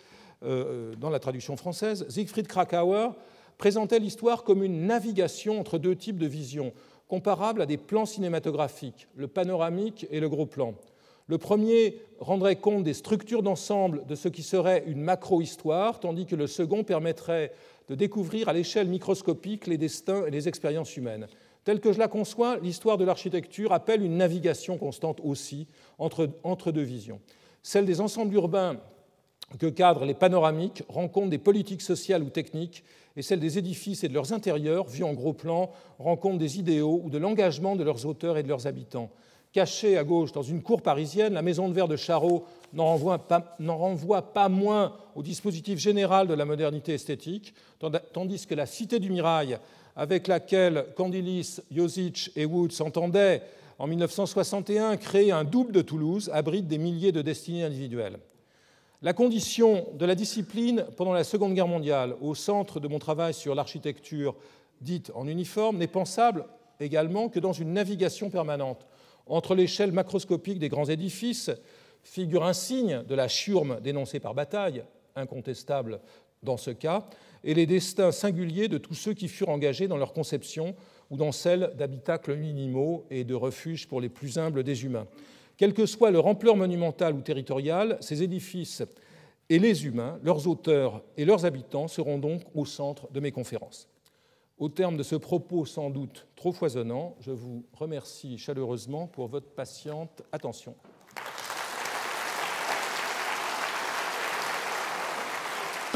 euh, dans la traduction française, Siegfried Krakauer présentait l'histoire comme une navigation entre deux types de visions, comparables à des plans cinématographiques, le panoramique et le gros plan. Le premier rendrait compte des structures d'ensemble de ce qui serait une macro-histoire, tandis que le second permettrait de découvrir à l'échelle microscopique les destins et les expériences humaines. Telle que je la conçois, l'histoire de l'architecture appelle une navigation constante aussi entre, entre deux visions. Celle des ensembles urbains que cadrent les panoramiques rend compte des politiques sociales ou techniques, et celle des édifices et de leurs intérieurs, vus en gros plan, rend compte des idéaux ou de l'engagement de leurs auteurs et de leurs habitants. Cachée à gauche dans une cour parisienne, la maison de verre de Charot n'en renvoie, renvoie, pas moins au dispositif général de la modernité esthétique, tandis que la Cité du Mirail, avec laquelle Candilis, Josic et Wood s'entendaient en 1961, créer un double de Toulouse, abrite des milliers de destinées individuelles. La condition de la discipline pendant la Seconde Guerre mondiale, au centre de mon travail sur l'architecture dite en uniforme, n'est pensable également que dans une navigation permanente entre l'échelle macroscopique des grands édifices, figure insigne de la churme dénoncée par Bataille, incontestable dans ce cas, et les destins singuliers de tous ceux qui furent engagés dans leur conception ou dans celle d'habitacles minimaux et de refuges pour les plus humbles des humains. Quelle que soit leur ampleur monumentale ou territoriale, ces édifices et les humains, leurs auteurs et leurs habitants seront donc au centre de mes conférences. Au terme de ce propos sans doute trop foisonnant, je vous remercie chaleureusement pour votre patiente attention.